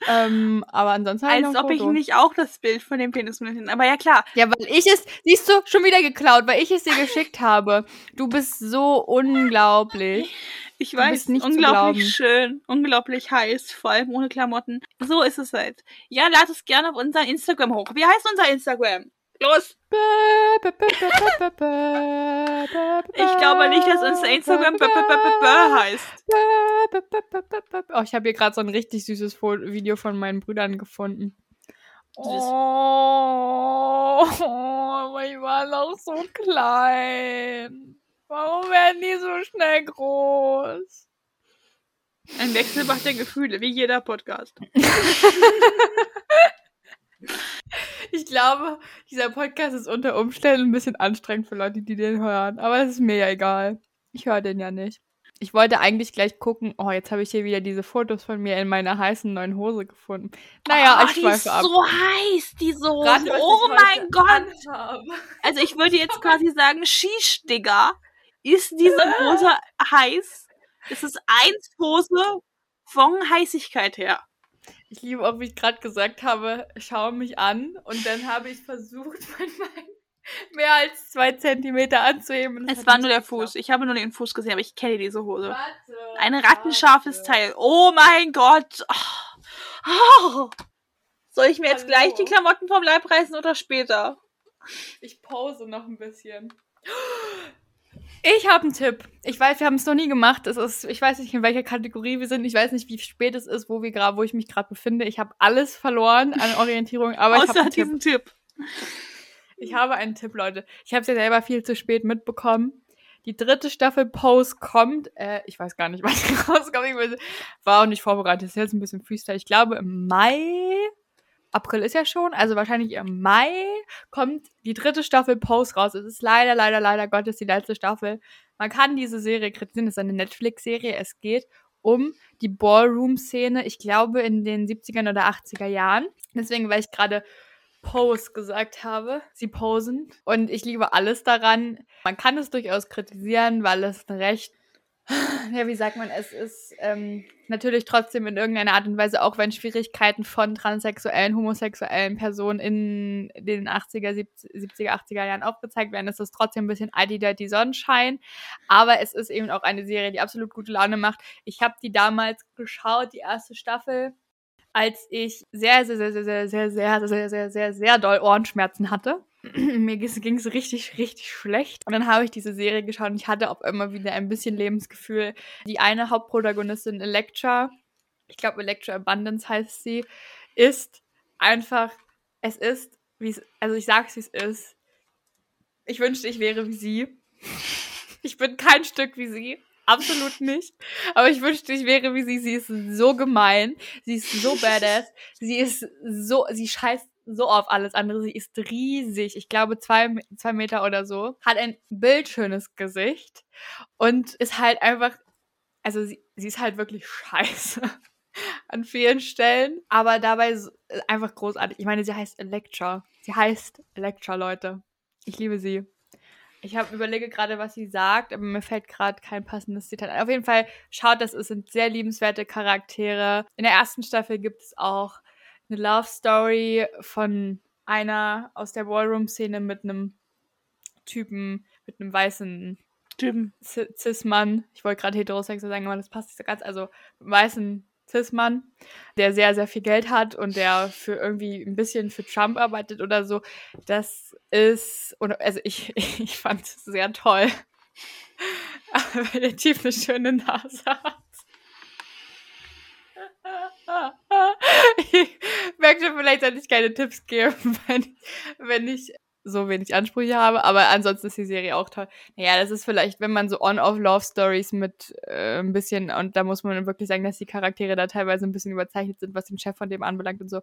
Ähm, aber ansonsten ich Als ob ich Foto. nicht auch das Bild von dem Penis mit hin. Aber ja klar, Ja, weil ich es, siehst du, schon wieder geklaut, weil ich es dir geschickt habe. Du bist so unglaublich. ich Du weiß, unglaublich schön, unglaublich heiß, vor allem ohne Klamotten. So ist es halt. Ja, lad es gerne auf unser Instagram hoch. Wie heißt unser Instagram? Los! Ich glaube nicht, dass unser Instagram heißt. Oh, ich habe hier gerade so ein richtig süßes Video von meinen Brüdern gefunden. Oh, aber ich war noch so klein. Warum werden die so schnell groß? Ein Wechselbach der Gefühle, wie jeder Podcast. Ich glaube, dieser Podcast ist unter Umständen ein bisschen anstrengend für Leute, die den hören. Aber es ist mir ja egal. Ich höre den ja nicht. Ich wollte eigentlich gleich gucken. Oh, jetzt habe ich hier wieder diese Fotos von mir in meiner heißen neuen Hose gefunden. Naja, oh, ich die ist schweife ab. so heiß, diese Hose. Was oh mein Gott. anhabe. Also ich würde jetzt quasi sagen, Shish, Digga. Ist diese Hose heiß? Es ist eins Hose von Heißigkeit her. Ich liebe auch, wie ich gerade gesagt habe, schau mich an. Und dann habe ich versucht, (laughs) mein Bein mehr als zwei Zentimeter anzuheben. Es war nur der. Fuß. Ich habe nur den Fuß gesehen, aber ich kenne diese Hose. Warte, Ein rattenscharfes warte. Teil. Oh mein Gott. Oh. Oh. Soll ich mir jetzt Hallo. gleich die Klamotten vom Leib reißen oder später? Ich pause noch ein bisschen. Ich habe einen Tipp. Ich weiß, wir haben es noch nie gemacht. Es ist, ich weiß nicht, in welcher Kategorie wir sind. Ich weiß nicht, wie spät es ist, wo wir wo ich mich gerade befinde. Ich habe alles verloren an Orientierung, aber ich habe Außer einen Tipp. diesen Tipp. Ich habe einen Tipp, Leute. Ich habe es ja selber viel zu spät mitbekommen. Die dritte Staffel Pose kommt. Äh, ich weiß gar nicht, (laughs) die rauskommt. Ich war auch nicht vorbereitet. Das ist jetzt ein bisschen Freestyle. Ich glaube, im Mai. April ist ja schon, also wahrscheinlich im Mai kommt die dritte Staffel Pose raus. Es ist leider, leider, leider Gottes die letzte Staffel. Man kann diese Serie kritisieren, es ist eine Netflix-Serie. Es geht um die Ballroom-Szene, ich glaube in den 70er oder 80er Jahren. Deswegen, weil ich gerade Pose gesagt habe, sie posen. Und ich liebe alles daran. Man kann es durchaus kritisieren, weil es ein recht, ja, wie sagt man, es ist ähm, natürlich trotzdem in irgendeiner Art und Weise, auch wenn Schwierigkeiten von transsexuellen, homosexuellen Personen in den 80er, 70er, 80er Jahren aufgezeigt werden, ist es trotzdem ein bisschen Adi-Dirty Sonnenschein. Aber es ist eben auch eine Serie, die absolut gute Laune macht. Ich habe die damals geschaut, die erste Staffel als ich sehr, sehr, sehr, sehr, sehr, sehr, sehr, sehr, sehr, sehr, sehr doll Ohrenschmerzen hatte. (clears throat) Mir ging es richtig, richtig schlecht. Und dann habe ich diese Serie geschaut und ich hatte auch immer wieder ein bisschen Lebensgefühl. Die eine Hauptprotagonistin, Electra, ich glaube Electra Abundance heißt sie, ist einfach, es ist, wie es, also ich sag's wie es ist. Ich wünschte, ich wäre wie sie. Ich bin kein Stück wie sie. Absolut nicht. Aber ich wünschte, ich wäre wie sie. Sie ist so gemein. Sie ist so badass. Sie ist so, sie scheißt so auf alles andere. Sie ist riesig. Ich glaube, zwei, zwei Meter oder so. Hat ein bildschönes Gesicht. Und ist halt einfach, also sie, sie ist halt wirklich (laughs) scheiße. An vielen Stellen. Aber dabei so- einfach großartig. Ich meine, sie heißt Electra. Sie heißt Electra, Leute. Ich liebe sie. Ich habe überlege gerade, was sie sagt, aber mir fällt gerade kein passendes Zitat. ein. Auf jeden Fall schaut, das es sind sehr liebenswerte Charaktere. In der ersten Staffel gibt es auch eine Love Story von einer aus der Ballroom-Szene mit einem Typen, mit einem weißen Typen. Cis-Mann. Ich wollte gerade heterosexuell sagen, aber das passt nicht so ganz. Also weißen Cis-Mann, der sehr, sehr viel Geld hat und der für irgendwie ein bisschen für Trump arbeitet oder so. Das ist, also ich, (laughs) ich fand es sehr toll. (laughs) weil der Typ eine schöne Nase hat. (laughs) ich merke schon, vielleicht sollte ich keine Tipps geben, (laughs) wenn, wenn ich so wenig Ansprüche habe, aber ansonsten ist die Serie auch toll. Naja, das ist vielleicht, wenn man so On-Off-Love-Stories mit äh, ein bisschen, und da muss man wirklich sagen, dass die Charaktere da teilweise ein bisschen überzeichnet sind, was den Chef von dem anbelangt und so.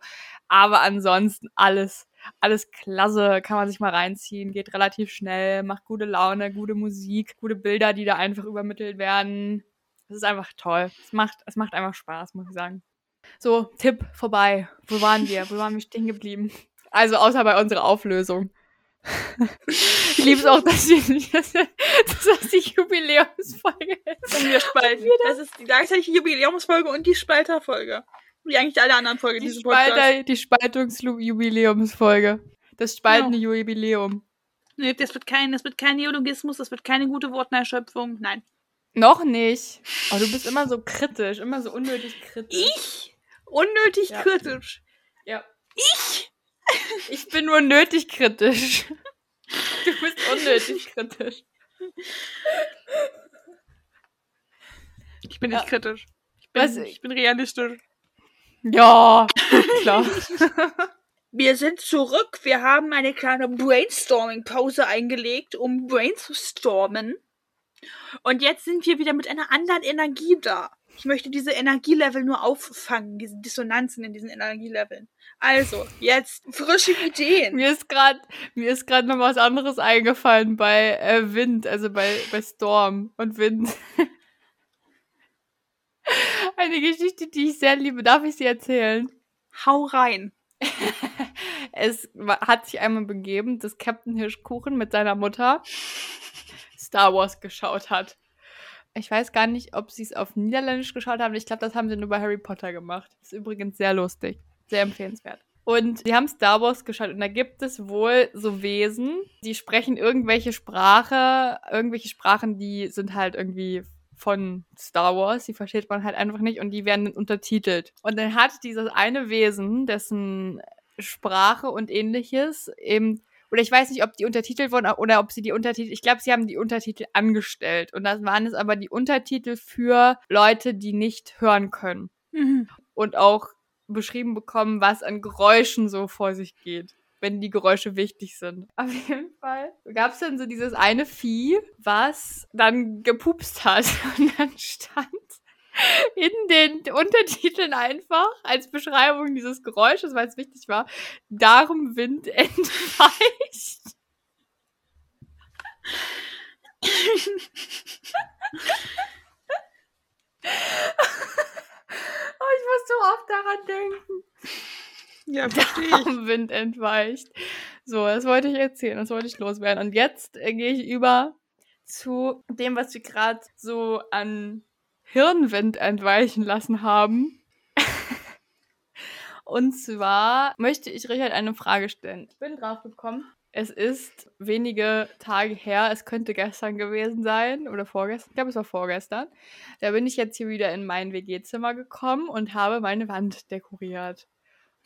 Aber ansonsten alles, alles klasse, kann man sich mal reinziehen, geht relativ schnell, macht gute Laune, gute Musik, gute Bilder, die da einfach übermittelt werden. Es ist einfach toll. Es macht, es macht einfach Spaß, muss ich sagen. So, Tipp vorbei. Wo waren wir? Wo waren wir stehen geblieben? Also außer bei unserer Auflösung. ich liebe es auch, dass, wir, (laughs) dass, das die Jubiläumsfolge ist. Und wir spalten. Das ist die gleichzeitige Jubiläumsfolge und die Spalterfolge. Wie eigentlich alle anderen Folgen die dieses Spalter, Die Spaltungsjubiläumsfolge. Das spaltende ja. Jubiläum. Nee, das wird kein, das wird kein Neologismus, das wird keine gute Wortneuschöpfung. Nein. Noch nicht. Oh, du bist immer so kritisch, immer so unnötig kritisch. Ich? Unnötig ja. kritisch. Ja. Ich? Ich bin nur nötig kritisch. Du bist unnötig (laughs) kritisch. Ich bin nicht ja. kritisch. Ich bin, Was? ich bin realistisch. Ja, klar. (laughs) Wir sind zurück. Wir haben eine kleine Brainstorming-Pause eingelegt, um brainstormen. Und jetzt sind wir wieder mit einer anderen Energie da. Ich möchte diese Energielevel nur auffangen, diese Dissonanzen in diesen Energieleveln. Also, jetzt frische Ideen. Mir ist gerade mir ist gerade noch was anderes eingefallen bei äh, Wind, also bei bei Storm und Wind. (laughs) Eine Geschichte, die ich sehr liebe. Darf ich sie erzählen? Hau rein. (laughs) es hat sich einmal begeben, dass Captain Hirschkuchen mit seiner Mutter Star Wars geschaut hat. Ich weiß gar nicht, ob sie es auf Niederländisch geschaut haben. Ich glaube, das haben sie nur bei Harry Potter gemacht. ist übrigens sehr lustig. Sehr empfehlenswert. Und sie haben Star Wars geschaut und da gibt es wohl so Wesen, die sprechen irgendwelche Sprache, irgendwelche Sprachen, die sind halt irgendwie von Star Wars, die versteht man halt einfach nicht und die werden dann untertitelt. Und dann hat dieses eine Wesen, dessen Sprache und ähnliches eben oder ich weiß nicht, ob die untertitelt wurden oder ob sie die Untertitel, ich glaube, sie haben die Untertitel angestellt. Und das waren es aber die Untertitel für Leute, die nicht hören können. Mhm. Und auch beschrieben bekommen, was an Geräuschen so vor sich geht wenn die Geräusche wichtig sind. (laughs) Auf jeden Fall gab es dann so dieses eine Vieh, was dann gepupst hat. (laughs) Und dann stand in den Untertiteln einfach als Beschreibung dieses Geräusches, weil es wichtig war, darum Wind (laughs) entweicht. oh, ich muss so oft daran denken. Ja, (laughs) verstehe ich. Darum Wind entweicht. So, das wollte ich erzählen, das wollte ich loswerden. Und jetzt äh, gehe ich über zu dem, was wir gerade so an Hirnwind entweichen lassen haben. (laughs) Und zwar möchte ich Richard eine Frage stellen. Ich bin drauf gekommen. Es ist wenige Tage her, es könnte gestern gewesen sein oder vorgestern, ich glaube es war vorgestern. Da bin ich jetzt hier wieder in mein WG-Zimmer gekommen und habe meine Wand dekoriert.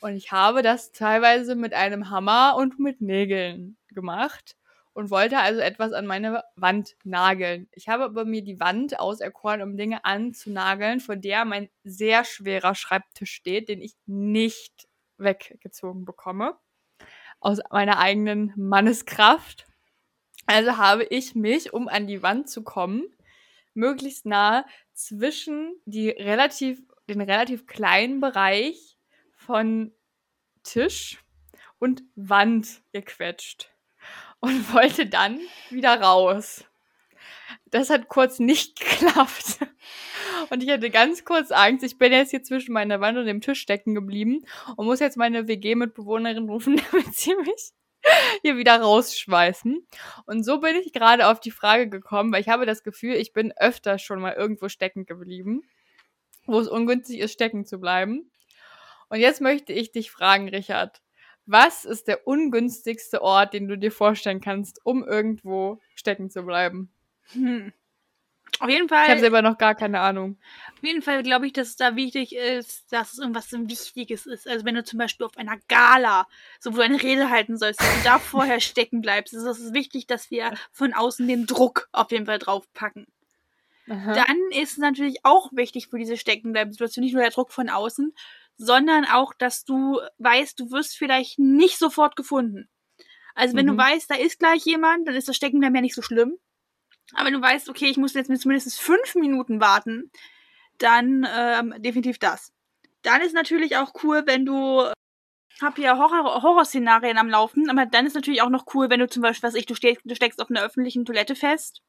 Und ich habe das teilweise mit einem Hammer und mit Nägeln gemacht und wollte also etwas an meine Wand nageln. Ich habe aber mir die Wand auserkoren, um Dinge anzunageln, vor der mein sehr schwerer Schreibtisch steht, den ich nicht weggezogen bekomme. Aus meiner eigenen Manneskraft. Also habe ich mich, um an die Wand zu kommen, möglichst nah zwischen die relativ, den relativ kleinen Bereich von Tisch und Wand gequetscht und (laughs) wollte dann wieder raus. Das hat kurz nicht (laughs) geklappt. Und ich hatte ganz kurz Angst. Ich bin jetzt hier zwischen meiner Wand und dem Tisch stecken geblieben und muss jetzt meine WG-Mitbewohnerin rufen, (laughs) damit sie mich hier wieder rausschweißen. Und so bin ich gerade auf die Frage gekommen, weil ich habe das Gefühl, ich bin öfter schon mal irgendwo stecken geblieben, wo es ungünstig ist, stecken zu bleiben. Und jetzt möchte ich dich fragen, Richard. Was ist der ungünstigste Ort, den du dir vorstellen kannst, um irgendwo stecken zu bleiben? Hm. Auf jeden Ich habe Fall, selber noch gar keine Ahnung. auf jeden Fall glaube ich, dass es da wichtig ist, dass es irgendwas Wichtiges ist. Also wenn du zum Beispiel auf einer Gala, so wo du eine Rede halten sollst, dass du da (laughs) vorher stecken bleibst, ist es wichtig, dass wir von außen den Druck auf jeden Fall draufpacken. Aha. Dann ist es natürlich auch wichtig für diese Steckenbleiben-Situation nicht nur der Druck von außen, sondern auch, dass du weißt, du wirst vielleicht nicht sofort gefunden. Also wenn Mhm. du weißt, da ist gleich jemand, dann ist das Steckenbleiben ja nicht so schlimm. Aber wenn du weißt, okay, ich muss jetzt mindestens fünf Minuten warten, dann ähm, definitiv das. Dann ist natürlich auch cool, wenn du hab ja Horror Horrorszenarien am Laufen, aber dann ist natürlich auch noch cool, wenn du zum Beispiel, was ich, du, steckst, du steckst auf einer öffentlichen Toilette fest,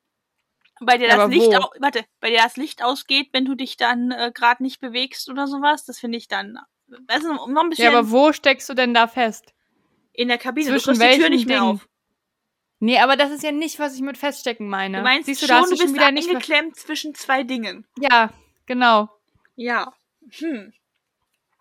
bei dir das Aber Licht, au warte, bei dir das Licht ausgeht, wenn du dich dann äh, gerade nicht bewegst oder sowas. Das finde ich dann, weißt du, noch ein bisschen Ja, aber wo steckst du denn da fest? in der Kabine. zwischen du kriegst die Tür welchen nicht mehr auf. Nee, aber das ist ja nicht, was ich mit Feststecken meine. Du meinst Siehst du, schon, du du schon bist wieder nicht. ver- eingeklemmt zwischen zwei Dingen. Ja, genau. Ja. Hm.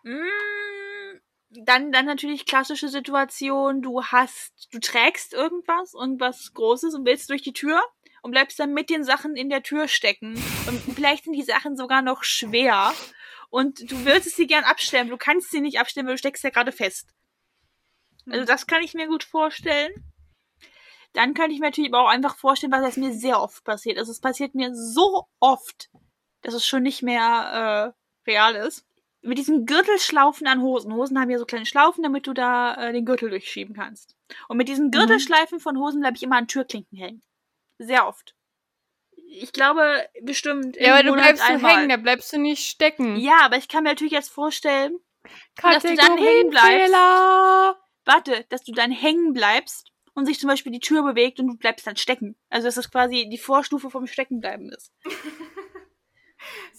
Mm, Dann, dann natürlich klassische Situation, du hast, du trägst irgendwas, irgendwas Großes und willst durch die Tür und bleibst dann mit den Sachen in der Tür stecken. Und vielleicht sind die Sachen sogar noch schwer. Und du willst sie gern abstellen, du kannst sie nicht abstellen, weil du steckst ja gerade fest. Also das kann ich mir gut vorstellen. Dann könnte ich mir natürlich aber auch einfach vorstellen, was das mir sehr oft passiert. Also es passiert mir so oft, dass es schon nicht mehr äh, real ist. Mit diesen Gürtelschlaufen an Hosen. Hosen haben ja so kleine Schlaufen, damit du da äh, den Gürtel durchschieben kannst. Und mit diesen Gürtelschleifen von Hosen bleibe ich immer an Türklinken hängen. Sehr oft. Ich glaube, bestimmt. Ja, aber du Monat bleibst einmal. hängen, da bleibst du nicht stecken. Ja, aber ich kann mir natürlich jetzt vorstellen, dass du dann hängen bleibst. Warte, dass du dann hängen bleibst und sich zum Beispiel die Tür bewegt und du bleibst dann stecken. Also dass das quasi die Vorstufe vom Steckenbleiben ist. (laughs)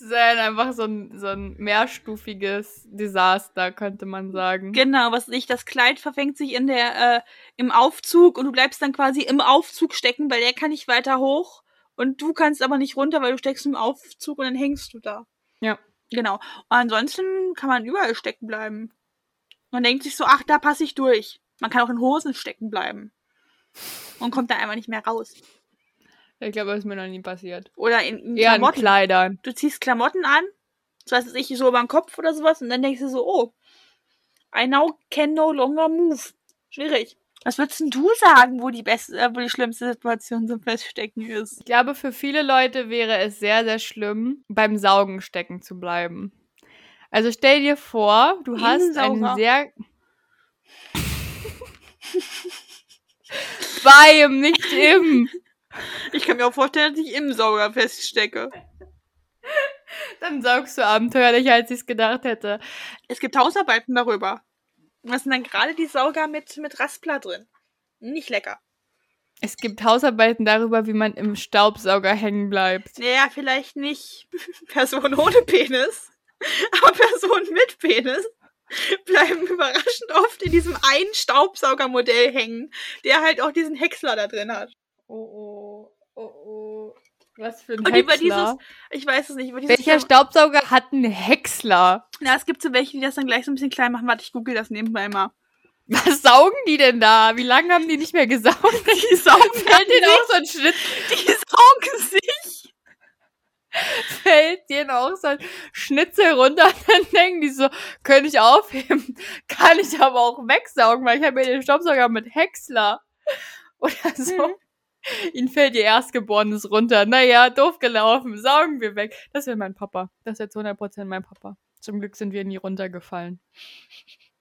Ist halt einfach so ein, so ein mehrstufiges Desaster, könnte man sagen. Genau, was ich, das Kleid verfängt sich in der, äh, im Aufzug und du bleibst dann quasi im Aufzug stecken, weil der kann nicht weiter hoch und du kannst aber nicht runter, weil du steckst im Aufzug und dann hängst du da. Ja. Genau. Und ansonsten kann man überall stecken bleiben. Man denkt sich so, ach, da passe ich durch. Man kann auch in Hosen stecken bleiben. Und kommt da einfach nicht mehr raus. Ich glaube, das ist mir noch nie passiert. Oder in, in Eher in Klamotten. Kleidern. du ziehst Klamotten an, so was weiß ich, so über den Kopf oder sowas, und dann denkst du so, oh, I now can no longer move. Schwierig. Was würdest denn du sagen, wo die beste, äh, wo die schlimmste Situation zum Feststecken ist? Ich glaube, für viele Leute wäre es sehr, sehr schlimm, beim Saugen stecken zu bleiben. Also stell dir vor, du hast einen sehr. (laughs) Beim, nicht im. Ich kann mir auch vorstellen, dass ich im Sauger feststecke. Dann saugst du abenteuerlicher, als ich es gedacht hätte. Es gibt Hausarbeiten darüber. Was sind dann gerade die Sauger mit, mit Raspler drin? Nicht lecker. Es gibt Hausarbeiten darüber, wie man im Staubsauger hängen bleibt. Naja, vielleicht nicht (laughs) Personen ohne Penis, aber Personen mit Penis bleiben überraschend oft in diesem einen Staubsaugermodell hängen, der halt auch diesen Häcksler da drin hat. Oh oh, oh oh. Was für ein Und über Häcksler. Ich weiß es nicht. Über dieses Welcher Staubsauger hat einen Häcksler? Na, es gibt so welche, die das dann gleich so ein bisschen klein machen. Warte, ich google das nebenbei mal. Was saugen die denn da? Wie lange haben die nicht mehr gesaugt? (laughs) Die saugen (laughs) Fällt denen auch so ein Schnitt, Die saugen sich. fällt denen auch so ein Schnitzel runter und (laughs) dann denken die so, könnte ich aufheben, kann ich aber auch wegsaugen, weil ich habe ja den Staubsauger mit Häcksler. Oder so. Mhm. Ihnen fällt ihr Erstgeborenes runter. Naja, doof gelaufen, saugen wir weg. Das wäre mein Papa. Das wäre zu 100% mein Papa. Zum Glück sind wir nie runtergefallen.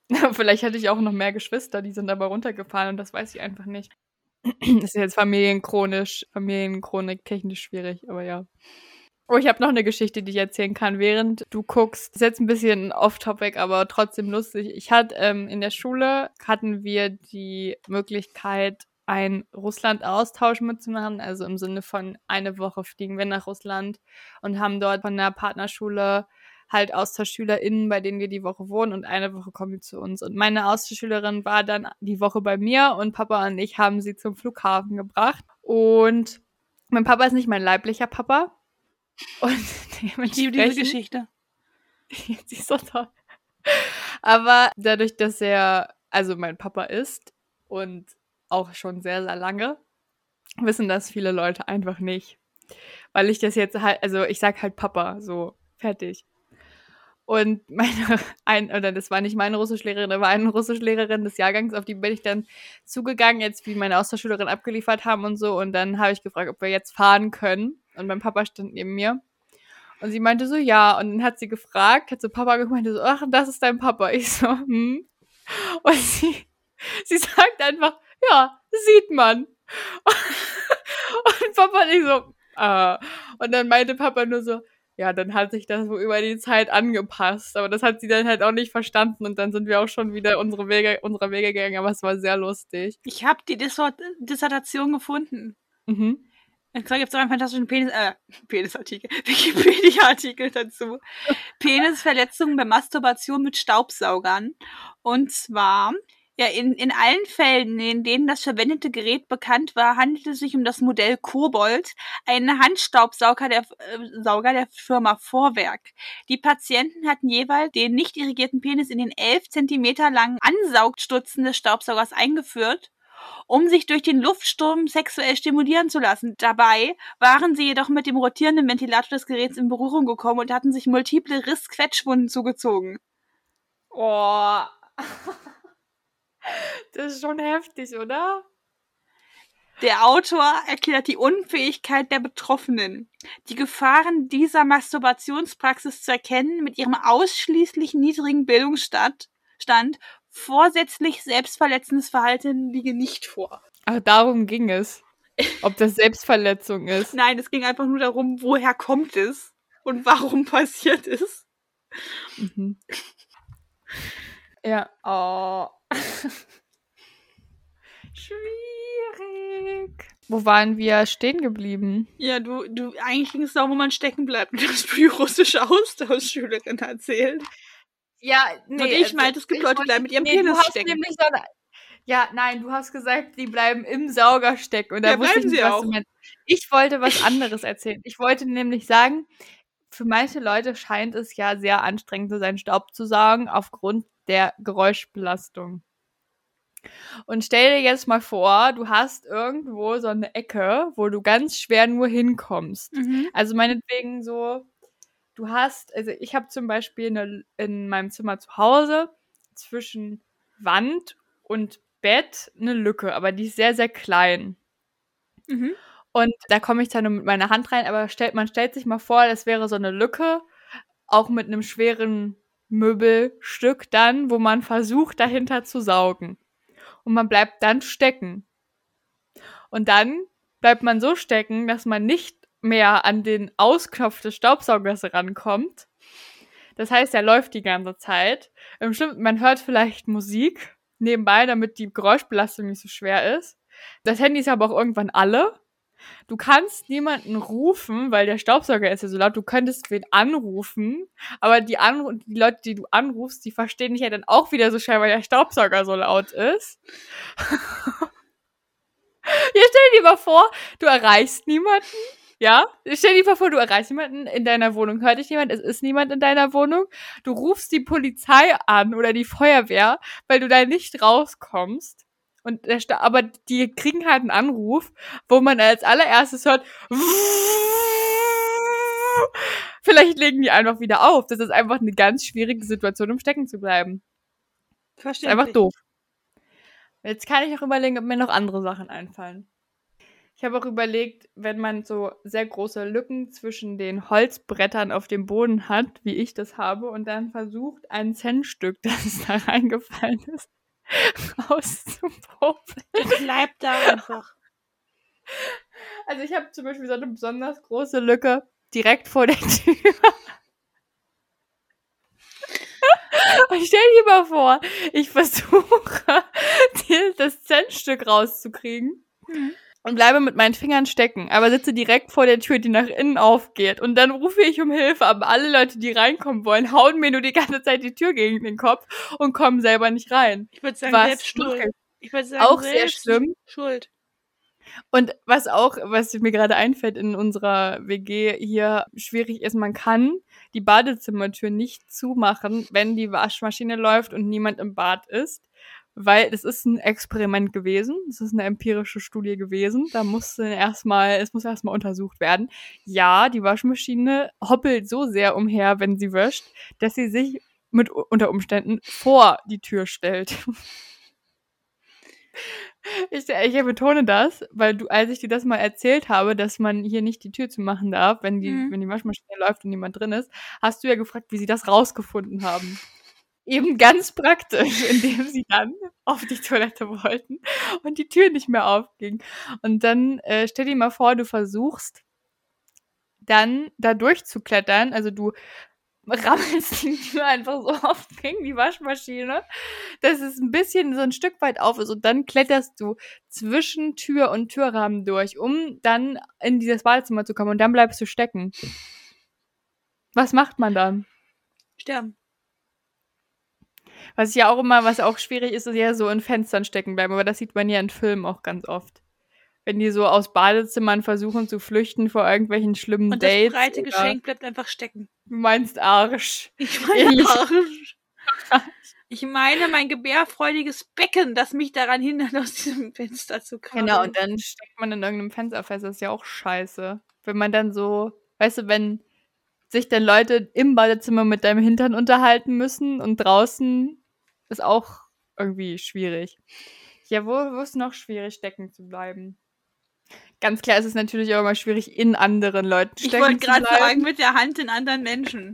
(laughs) Vielleicht hatte ich auch noch mehr Geschwister, die sind aber runtergefallen und das weiß ich einfach nicht. (clears throat) Das ist jetzt familienchronisch, familienchronik technisch schwierig, aber ja. Oh, ich habe noch eine Geschichte, die ich erzählen kann, während du guckst. Das ist jetzt ein bisschen off-topic, aber trotzdem lustig. Ich hatte ähm, in der Schule hatten wir die Möglichkeit, einen Russland-Austausch mitzumachen, also im Sinne von eine Woche fliegen wir nach Russland und haben dort von der Partnerschule halt AustauschschülerInnen, bei denen wir die Woche wohnen und eine Woche kommen die zu uns. Und meine Austauschschülerin war dann die Woche bei mir und Papa und ich haben sie zum Flughafen gebracht. Und mein Papa ist nicht mein leiblicher Papa. (laughs) Und Ich liebe diese dementsprechend Geschichte. (laughs) Sie ist so toll. Aber dadurch, dass er also mein Papa ist und auch schon sehr, sehr lange, wissen das viele Leute einfach nicht. weil ich das jetzt halt, also ich sag halt Papa, so, fertig. Und (laughs) meine, ein, oder das war nicht meine Russischlehrerin, da war eine Russischlehrerin des Jahrgangs, auf die bin ich dann zugegangen, jetzt wie meine Austauschschülerin abgeliefert haben und so. Und dann habe ich gefragt, ob wir jetzt fahren können. Und mein Papa stand neben mir. Und sie meinte so, ja. Und dann hat sie gefragt, hat so Papa gemeint, so, ach, das ist dein Papa. Ich so, hm. Und sie, (laughs) sie sagt einfach, ja, sieht man. (laughs) Und Papa nicht so, äh. Und dann meinte Papa nur so, ja, dann hat sich das wohl über die Zeit angepasst. Aber das hat sie dann halt auch nicht verstanden und dann sind wir auch schon wieder unsere Wege, unserer Wege gegangen. Aber es war sehr lustig. Ich habe die Dissertation gefunden. Mhm. Und zwar gibt es auch einen fantastischen Penis, äh, (laughs) Penisartikel, Wikipedia-Artikel dazu. (laughs) Penisverletzungen bei Masturbation mit Staubsaugern. Und zwar ja, in, in allen Fällen, in denen das verwendete Gerät bekannt war, handelte es sich um das Modell Kobold, einen Handstaubsauger der, äh, Sauger der Firma Vorwerk. Die Patienten hatten jeweils den nicht irrigierten Penis in den elf Zentimeter langen Ansaugstutzen des Staubsaugers eingeführt um sich durch den Luftsturm sexuell stimulieren zu lassen. Dabei waren sie jedoch mit dem rotierenden Ventilator des Geräts in Berührung gekommen und hatten sich multiple Riss-Quetschwunden zugezogen. Oh. (laughs) (laughs) Das ist schon heftig, oder? Der Autor erklärt die Unfähigkeit der Betroffenen, die Gefahren dieser Masturbationspraxis zu erkennen, mit ihrem ausschließlich niedrigen Bildungsstand Stand, vorsätzlich selbstverletzendes Verhalten liege nicht vor. Ach, darum ging es. Ob das Selbstverletzung ist. (laughs) Nein, es ging einfach nur darum, woher kommt es und warum passiert es. Mhm. Ja, oh. Schwierig. Wo waren wir stehen geblieben? Ja, du, du, eigentlich ging es darum, wo man stecken bleibt. Du hast die russische Austauschschülerin erzählt. Ja, nee. Und ich also, meinte, es gibt Leute, die bleiben mit ihrem nee, Penis stecken. So ja, nein, du hast gesagt, die bleiben im Sauger stecken. Und da ja, wusste ich nicht, was du meinst. Ich wollte was anderes erzählen. Ich wollte nämlich sagen, für manche Leute scheint es ja sehr anstrengend zu sein, Staub zu saugen, aufgrund der Geräuschbelastung. Und stell dir jetzt mal vor, du hast irgendwo so eine Ecke, wo du ganz schwer nur hinkommst. Mhm. Also meinetwegen so, du hast, also ich habe zum Beispiel eine, in meinem Zimmer zu Hause zwischen Wand und Bett eine Lücke, aber die ist sehr, sehr klein. Mhm. Und da komme ich dann nur mit meiner Hand rein, aber stellt, man stellt sich mal vor, das wäre so eine Lücke, auch mit einem schweren Möbelstück dann, wo man versucht, dahinter zu saugen. Und man bleibt dann stecken. Und dann bleibt man so stecken, dass man nicht mehr an den Ausknopf des Staubsaugers rankommt. Das heißt, er läuft die ganze Zeit. Im Schlimmsten, man hört vielleicht Musik nebenbei, damit die Geräuschbelastung nicht so schwer ist. Das Handy ist aber auch irgendwann alle. Du kannst niemanden rufen, weil der Staubsauger ist ja so laut. Du könntest wen anrufen, aber die, Anru die Leute, die du anrufst, die verstehen dich ja dann auch wieder so schnell, weil der Staubsauger so laut ist. (laughs) Jetzt stell dir mal vor, du erreichst niemanden. Ja, stell dir mal vor, du erreichst niemanden in deiner Wohnung. Hört dich jemand? Es ist niemand in deiner Wohnung. Du rufst die Polizei an oder die Feuerwehr, weil du da nicht rauskommst. Und der Sta aber die kriegen halt einen Anruf, wo man als allererstes hört, vielleicht legen die einfach wieder auf. Das ist einfach eine ganz schwierige Situation, um stecken zu bleiben. Verstehe. Einfach doof. Jetzt kann ich auch überlegen, ob mir noch andere Sachen einfallen. Ich habe auch überlegt, wenn man so sehr große Lücken zwischen den Holzbrettern auf dem Boden hat, wie ich das habe, und dann versucht, ein Centstück, (laughs) das da reingefallen ist, (laughs) rauszupopeln. Bleib da einfach. Also ich habe zum Beispiel so eine besonders große Lücke direkt vor der Tür. (laughs) Und stell dir mal vor, ich versuche, (laughs) das Centstück rauszukriegen. Mhm und bleibe mit meinen Fingern stecken, aber sitze direkt vor der Tür, die nach innen aufgeht. Und dann rufe ich um Hilfe, aber alle Leute, die reinkommen wollen, hauen mir nur die ganze Zeit die Tür gegen den Kopf und kommen selber nicht rein. Ich würde sagen, was selbst schuld. Ich würde sagen, auch sehr schlimm. Schuld. Und was auch, was mir gerade einfällt in unserer WG hier schwierig ist, man kann die Badezimmertür nicht zumachen, wenn die Waschmaschine läuft und niemand im Bad ist, weil es ist ein Experiment gewesen, es ist eine empirische Studie gewesen, da musste erstmal, es muss erstmal untersucht werden. Ja, die Waschmaschine hoppelt so sehr umher, wenn sie wäscht, dass sie sich mit unter Umständen vor die Tür stellt. (laughs) Ich, ich betone das, weil du, als ich dir das mal erzählt habe, dass man hier nicht die Tür zu machen darf, wenn die, Mhm. wenn die Waschmaschine läuft und niemand drin ist, hast du ja gefragt, wie sie das rausgefunden haben. Eben ganz praktisch, (laughs) indem sie dann auf die Toilette wollten und die Tür nicht mehr aufging. Und dann äh, stell dir mal vor, du versuchst dann da durchzuklettern, also du rammelst die Tür einfach so (laughs) oft gegen die Waschmaschine, dass es ein bisschen so ein Stück weit auf ist und dann kletterst du zwischen Tür und Türrahmen durch, um dann in dieses Badezimmer zu kommen und dann bleibst du stecken. Was macht man dann? Sterben. Was ja auch immer, was auch schwierig ist, ist ja so in Fenstern stecken bleiben, aber das sieht man ja in Filmen auch ganz oft. Wenn die so aus Badezimmern versuchen zu flüchten vor irgendwelchen schlimmen Und das Dates. breite oder- Geschenk bleibt einfach stecken. Du meinst Arsch. Ich meine. Arsch. Ich meine mein gebärfreudiges Becken, das mich daran hindert, aus diesem Fenster zu krabbeln. Genau, und dann steckt man in irgendeinem Fenster fest. Das ist ja auch scheiße. Wenn man dann so, weißt du, wenn sich dann Leute im Badezimmer mit deinem Hintern unterhalten müssen und draußen ist auch irgendwie schwierig. Ja, wo, wo ist noch schwierig, stecken zu bleiben? Ganz klar ist es natürlich auch immer schwierig, in anderen Leuten Ich stecken wollte zu gerade bleiben. sagen, mit der Hand in anderen Menschen.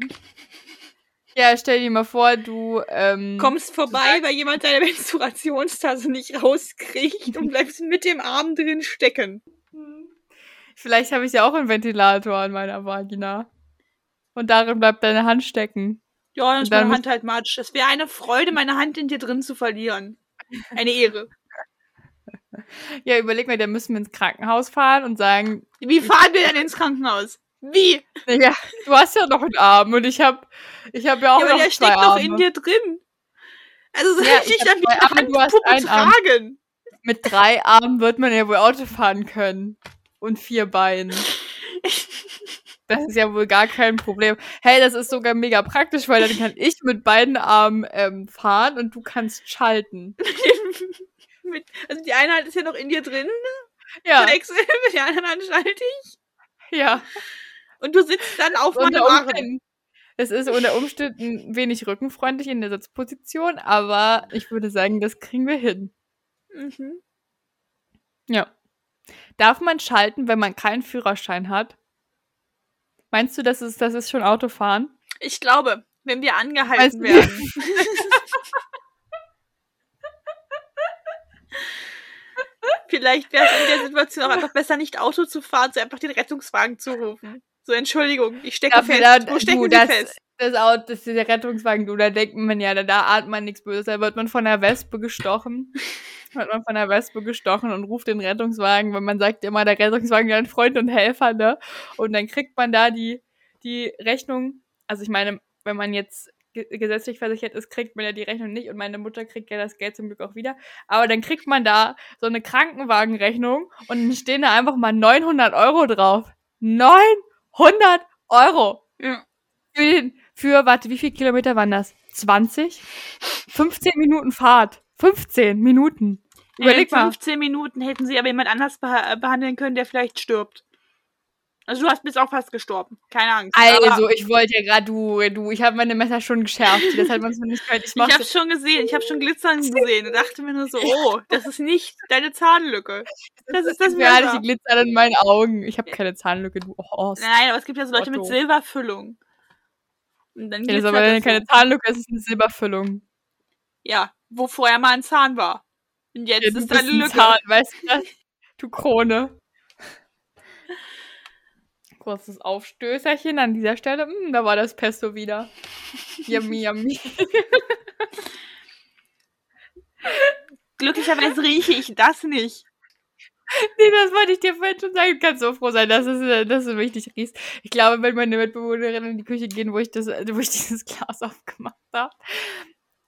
Ja, stell dir mal vor, du ähm, Kommst vorbei, weil jemand deine Menstruationstasse nicht rauskriegt und bleibst mit dem Arm drin stecken. Vielleicht habe ich ja auch einen Ventilator an meiner Vagina. Und darin bleibt deine Hand stecken. Ja, dann Und ist dann meine Hand halt matsch. Es wäre eine Freude, meine Hand in dir drin zu verlieren. Eine Ehre. (laughs) Ja, überleg mal, da müssen wir ins Krankenhaus fahren und sagen, Wie fahren wir denn ins Krankenhaus? Wie? ja, du hast ja noch einen Arm und ich habe ich hab ja auch ja, aber noch der zwei steckt doch Arme. in dir drin. Also soll Ja, ich ich dich dann mit der Arme, Hand du hast Puppe einen Arm. tragen? Mit drei Armen wird man ja wohl Auto fahren können. Und vier Beinen. (laughs) Das ist ja wohl gar kein Problem. Hey, das ist sogar mega praktisch, weil dann kann ich mit beiden Armen ähm, fahren und du kannst schalten. (laughs) mit, also die eine Hand ist ja noch in dir drin, Ja, Wechsel, mit der anderen Hand schalte ich. ja. Und du sitzt dann auf meinem Arm. Es ist unter Umständen wenig rückenfreundlich in der Sitzposition, aber ich würde sagen, das kriegen wir hin. Mhm. Ja. Darf man schalten, wenn man keinen Führerschein hat? Meinst du, das ist, das ist schon Autofahren? Ich glaube, wenn wir angehalten du- werden. (laughs) Vielleicht wäre es in der Situation auch einfach besser, nicht Auto zu fahren, sondern einfach den Rettungswagen zu rufen. So, Entschuldigung, ich stecke Dafür fest. da- Wo stecken du, das, fest? Das Auto, das ist der Rettungswagen, du, da denkt man ja, da, da ahnt man nichts Böses. Da wird man von der Wespe gestochen. (laughs) wird man von der Wespe gestochen und ruft den Rettungswagen, weil man sagt immer, der Rettungswagen ist ein Freund und Helfer, ne? Und dann kriegt man da die, die Rechnung. Also ich meine, wenn man jetzt ge- gesetzlich versichert ist, kriegt man ja die Rechnung nicht und meine Mutter kriegt ja das Geld zum Glück auch wieder. Aber dann kriegt man da so eine Krankenwagenrechnung und dann stehen da einfach mal 900 Euro drauf. 900 Euro! Ja. Für, den, für, warte, wie viele Kilometer waren das? 20? 15 Minuten Fahrt. 15 Minuten. Überleg in mal. 15 Minuten hätten sie aber jemand anders beha behandeln können, der vielleicht stirbt. Also du hast bist auch fast gestorben. Keine Angst. Also, ich wollte ja gerade, du, du, ich habe meine Messer schon geschärft. Das hat man so nicht gehört. Ich ich habe schon gesehen, ich habe schon Glitzern (laughs) gesehen und dachte mir nur so, oh, das ist nicht deine Zahnlücke. Das ist das Messer. Glitzer in meinen Augen. Ich habe keine Zahnlücke, du Horst. Nein, aber es gibt ja so Leute mit. Silberfüllung. Und dann Ja, das ist aber das keine so. Zahnlücke, es ist eine Silberfüllung. Ja, wo vorher mal ein Zahn war. Und jetzt Ja, ist da eine ein Lücke. Zahn, weißt du? Du Krone. Kurzes Aufstößerchen an dieser Stelle. Hm, da war das Pesto wieder. (laughs) yummy, yummy. Glücklicherweise rieche ich das nicht. Nee, das wollte ich dir vorhin schon sagen. Du kannst so froh sein, dass es, dass du mich nicht riechst. Ich glaube, wenn meine Mitbewohnerinnen in die Küche gehen, wo ich, das, wo ich dieses Glas aufgemacht habe,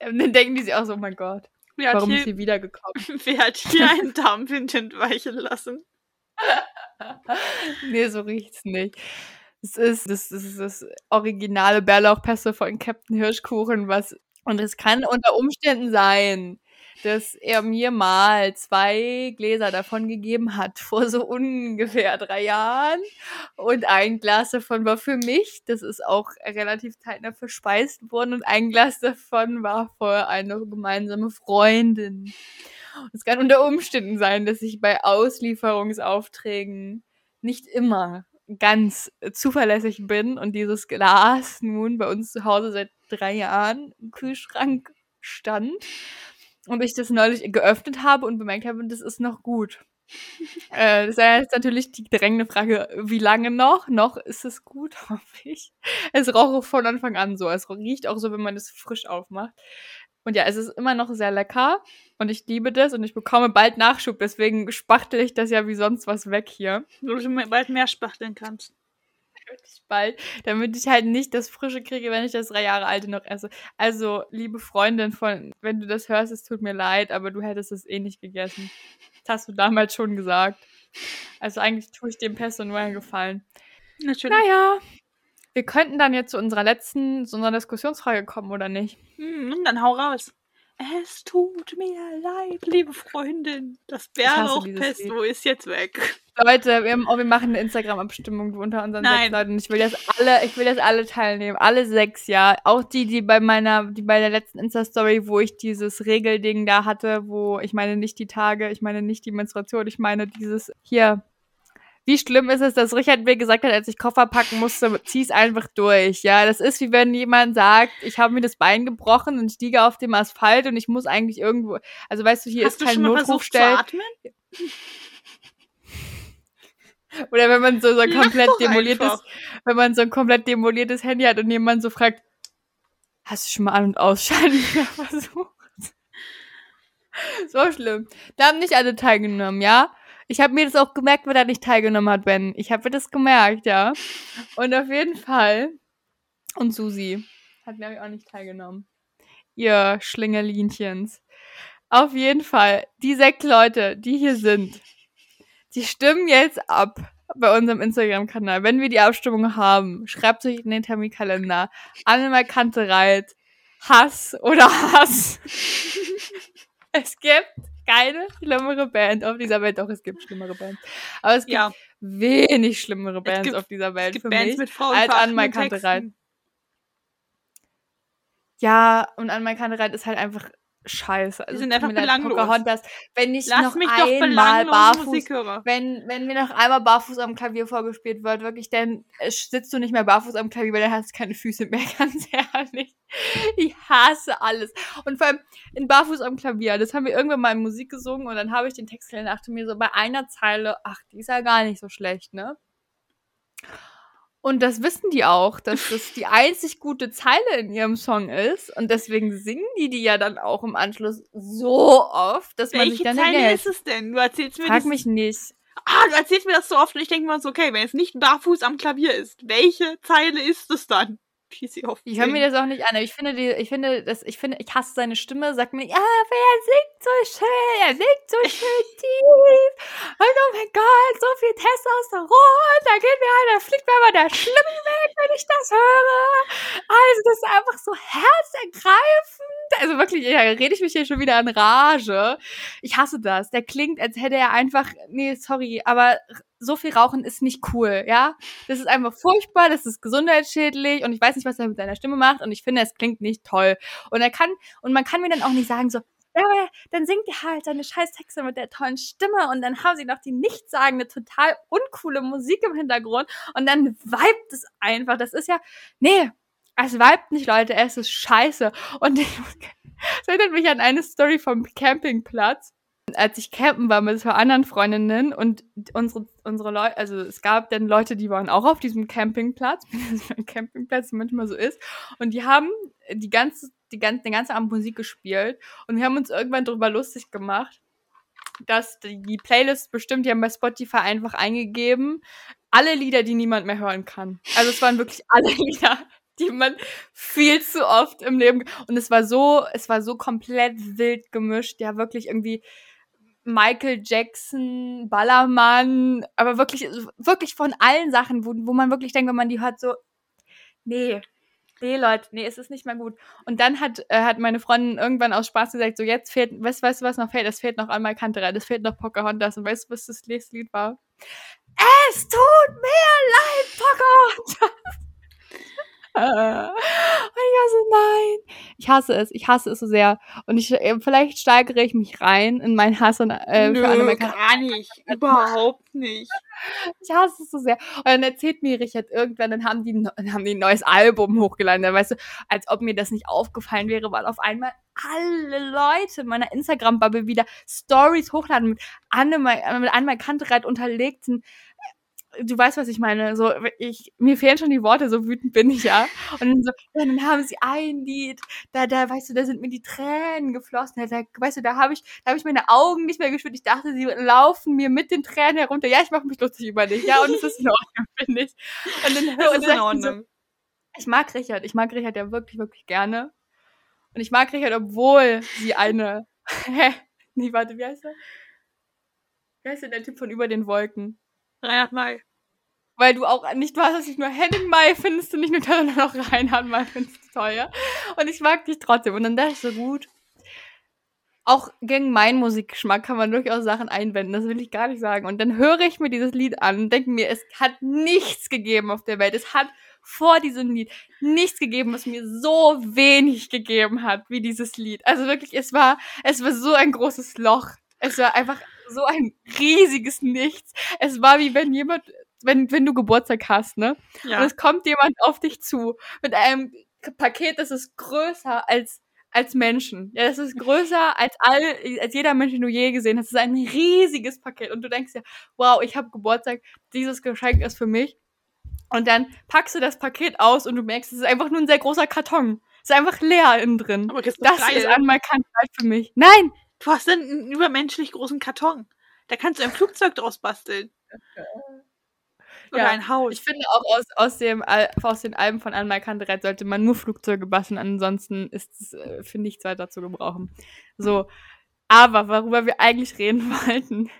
ähm, dann denken die sich auch so, oh mein Gott, Wer warum ist hier, sie wiedergekommen? (laughs) wer hat hier einen Darmwind entweichen lassen? (laughs) nee, so riecht's nicht. Es ist das, das, ist das originale Bärlauchpesto von Captain Hirschkuchen, was und es kann unter Umständen sein, dass er mir mal zwei Gläser davon gegeben hat, (laughs) vor so ungefähr drei Jahren. Und ein Glas davon war für mich. Das ist auch relativ zeitnah verspeist worden. Und ein Glas davon war für eine gemeinsame Freundin. Es kann unter Umständen sein, dass ich bei Auslieferungsaufträgen nicht immer ganz zuverlässig bin und dieses Glas nun bei uns zu Hause seit drei Jahren im Kühlschrank stand und ich das neulich geöffnet habe und bemerkt habe, das ist noch gut. (laughs) äh, das ist natürlich die drängende Frage, wie lange noch? Noch ist es gut, (laughs) hoffe ich. Es roch auch von Anfang an so. Es riecht auch so, wenn man es frisch aufmacht. Und ja, es ist immer noch sehr lecker und ich liebe das und ich bekomme bald Nachschub, deswegen spachtel ich das ja wie sonst was weg hier. Wo du bald mehr spachteln kannst. Wirklich bald, damit ich halt nicht das Frische kriege, wenn ich das drei Jahre alte noch esse. Also, liebe Freundin von, wenn du das hörst, es tut mir leid, aber du hättest es eh nicht gegessen. Das hast du damals schon gesagt. Also eigentlich tue ich dem Pesto nur einen Gefallen. Natürlich. Naja, wir könnten dann jetzt zu unserer letzten, zu unserer Diskussionsfrage kommen, oder nicht? Hm, dann hau raus. Es tut mir leid, liebe Freundin. Das Bärlauchpesto ist jetzt weg. Leute, wir, haben, oh, wir machen eine Instagram-Abstimmung unter unseren Nein. sechs Leuten. Ich will das alle, ich will das alle teilnehmen. Alle sechs, ja. Auch die, die bei meiner, die bei der letzten Insta-Story, wo ich dieses Regelding da hatte, wo ich meine nicht die Tage, ich meine nicht die Menstruation, ich meine dieses hier, wie schlimm ist es, dass Richard mir gesagt hat, als ich Koffer packen musste, zieh's einfach durch. Ja, das ist wie wenn jemand sagt, ich habe mir das Bein gebrochen und stiege auf dem Asphalt und ich muss eigentlich irgendwo, also weißt du, hier Hast ist kein Notrufstell. (laughs) Oder wenn man so, so ein komplett demoliertes, einfach. wenn man so ein komplett demoliertes Handy hat und jemand so fragt, hast du schon mal An- und Ausschalten (laughs) versucht? so schlimm. Da haben nicht alle teilgenommen, ja? Ich habe mir das auch gemerkt, wer da nicht teilgenommen hat, Ben. Ich habe mir das gemerkt, ja. Und auf jeden Fall. Und Susi hat, glaube ich, auch nicht teilgenommen. Ihr Schlingerlinchens. Auf jeden Fall, die sechs Leute, die hier sind, die stimmen jetzt ab bei unserem Instagram-Kanal. Wenn wir die Abstimmung haben, schreibt euch in den Terminkalender. Annemal Kantereit, Hass oder Hass. (laughs) es gibt keine schlimmere Band auf dieser Welt. Doch, es gibt schlimmere Bands. Aber es gibt ja. wenig schlimmere Bands gibt, auf dieser Welt für Bands mich als an My Kantereit. Ja, und an My Kantereit ist halt einfach scheiße. Also, sind einfach belanglos. Pocahontas, wenn ich Lass noch mich einmal barfuß, wenn, wenn mir noch einmal barfuß am Klavier vorgespielt wird, wirklich, dann äh, sitzt du nicht mehr barfuß am Klavier, weil dann hast du keine Füße mehr, (laughs) ganz ehrlich. Ich hasse alles. Und vor allem in barfuß am Klavier, das haben wir irgendwann mal in Musik gesungen und dann habe ich den Text und dachte mir so bei einer Zeile, ach, die ist ja gar nicht so schlecht, ne? Und das wissen die auch, dass das die (laughs) einzig gute Zeile in ihrem Song ist. Und deswegen singen die die ja dann auch im Anschluss so oft, dass Welche man sich dann Zeile erhält. ist es denn? Du erzählst mir Frag mich nicht. Ah, du erzählst mir das so oft und ich denke mir so, okay, wenn es nicht barfuß am Klavier ist, welche Zeile ist es dann? Ich höre mir das auch nicht an. Ich finde, die, ich finde, das, ich finde, ich hasse seine Stimme. Sagt mir, ja, wer singt so schön? Er singt so (laughs) schön tief. Und oh mein Gott, so viel Testosteron. Da geht mir da fliegt mir aber der Schlimm weg, wenn ich das höre. Also, das ist einfach so herzergreifend. Also wirklich, ja, rede ich mich hier schon wieder in Rage. Ich hasse das. Der klingt, als hätte er einfach, nee, sorry, aber so viel Rauchen ist nicht cool, ja. Das ist einfach furchtbar, das ist gesundheitsschädlich und ich weiß nicht, was er mit seiner Stimme macht und ich finde, es klingt nicht toll. Und er kann, und man kann mir dann auch nicht sagen so, ja, dann singt er halt seine scheiß Texte mit der tollen Stimme und dann haben sie noch die nichtssagende, total uncoole Musik im Hintergrund und dann vibet es einfach. Das ist ja, nee, es vibet nicht, Leute, es ist scheiße. Und (laughs) es erinnert mich an eine Story vom Campingplatz als ich campen war mit zwei anderen Freundinnen und unsere, unsere Leute, also es gab dann Leute, die waren auch auf diesem Campingplatz, (laughs) wie Campingplatz manchmal so ist, und die haben die ganze, die ganze, den ganzen Abend Musik gespielt. Und wir haben uns irgendwann darüber lustig gemacht, dass die Playlist bestimmt, die haben bei Spotify einfach eingegeben, alle Lieder, die niemand mehr hören kann. Also es waren wirklich (laughs) alle Lieder die man viel zu oft im Leben und es war so, es war so komplett wild gemischt, ja wirklich irgendwie Michael Jackson, Ballermann, aber wirklich, wirklich von allen Sachen, wo, wo man wirklich denkt, wenn man die hört, so, nee, Nee, Leute, nee, es ist nicht mehr gut. Und dann hat, äh, hat meine Freundin irgendwann aus Spaß gesagt, so jetzt fehlt, weißt, weißt du, was noch fehlt? Es fehlt noch einmal Kantereit, es fehlt noch Pocahontas. Und weißt du, was das nächste Lied war? Es tut mir leid, Pocahontas. Und ich war so, nein. Ich hasse es. Ich hasse es so sehr. Und ich, äh, vielleicht steigere ich mich rein in meinen Hass und, äh, Nö, für Anime gar nicht. Überhaupt nicht. Ich hasse es so sehr. Und dann erzählt mir Richard irgendwann, dann haben die, ein- dann haben die ein neues Album hochgeladen. Da weißt du, als ob mir das nicht aufgefallen wäre, weil auf einmal alle Leute in meiner Instagram-Bubble wieder Stories hochladen mit äh, mit Annemai Kantereit unterlegten. Du weißt, was ich meine. So, ich, mir fehlen schon die Worte, so wütend bin ich ja. Und dann so, ja, dann haben sie ein Lied, da, da, weißt du, da sind mir die Tränen geflossen. Da, weißt du, da habe ich, da habe ich meine Augen nicht mehr gespürt. Ich dachte, sie laufen mir mit den Tränen herunter. Ja, ich mache mich lustig über dich, ja, und es ist in Ordnung, (laughs) finde ich. Und dann Das und ist in Ordnung. So, ich mag Richard, ich mag Richard ja wirklich, wirklich gerne. Und ich mag Richard, obwohl sie eine, (laughs) hä? nee, warte, wie heißt er? Wie heißt denn der Typ von über den Wolken? Reinhard May. Weil du auch nicht, hast es nicht nur Henning Mai findest du nicht nur toll, sondern auch Reinhard Mai findest du ja? Und ich mag dich trotzdem. Und dann dachte ich so gut. Auch gegen meinen Musikgeschmack kann man durchaus Sachen einwenden, das will ich gar nicht sagen. Und dann höre ich mir dieses Lied an und denke mir, es hat nichts gegeben auf der Welt. Es hat vor diesem Lied nichts gegeben, was mir so wenig gegeben hat, wie dieses Lied. Also wirklich, es war, es war so ein großes Loch. Es war einfach so ein riesiges Nichts. Es war wie wenn jemand, wenn, wenn du Geburtstag hast, ne? Ja. Und es kommt jemand auf dich zu mit einem Paket, das ist größer als als Menschen. Ja, das ist größer als all, als jeder Mensch, den du je gesehen hast. Das ist ein riesiges Paket. Und du denkst dir, wow, ich habe Geburtstag, dieses Geschenk ist für mich. Und dann packst du das Paket aus und du merkst, es ist einfach nur ein sehr großer Karton. Es ist einfach leer innen drin. Aber das, ist einmal kein Zeit für mich. Nein! Du hast dann einen übermenschlich großen Karton. Da kannst du ein Flugzeug draus basteln. (laughs) Oder Ja, ein Haus. Ich finde auch aus, aus, dem, aus den Alben von Anmal Kantereit sollte man nur Flugzeuge basteln, ansonsten ist es äh, für nichts weiter zu gebrauchen. So, aber worüber wir eigentlich reden (laughs) wollten.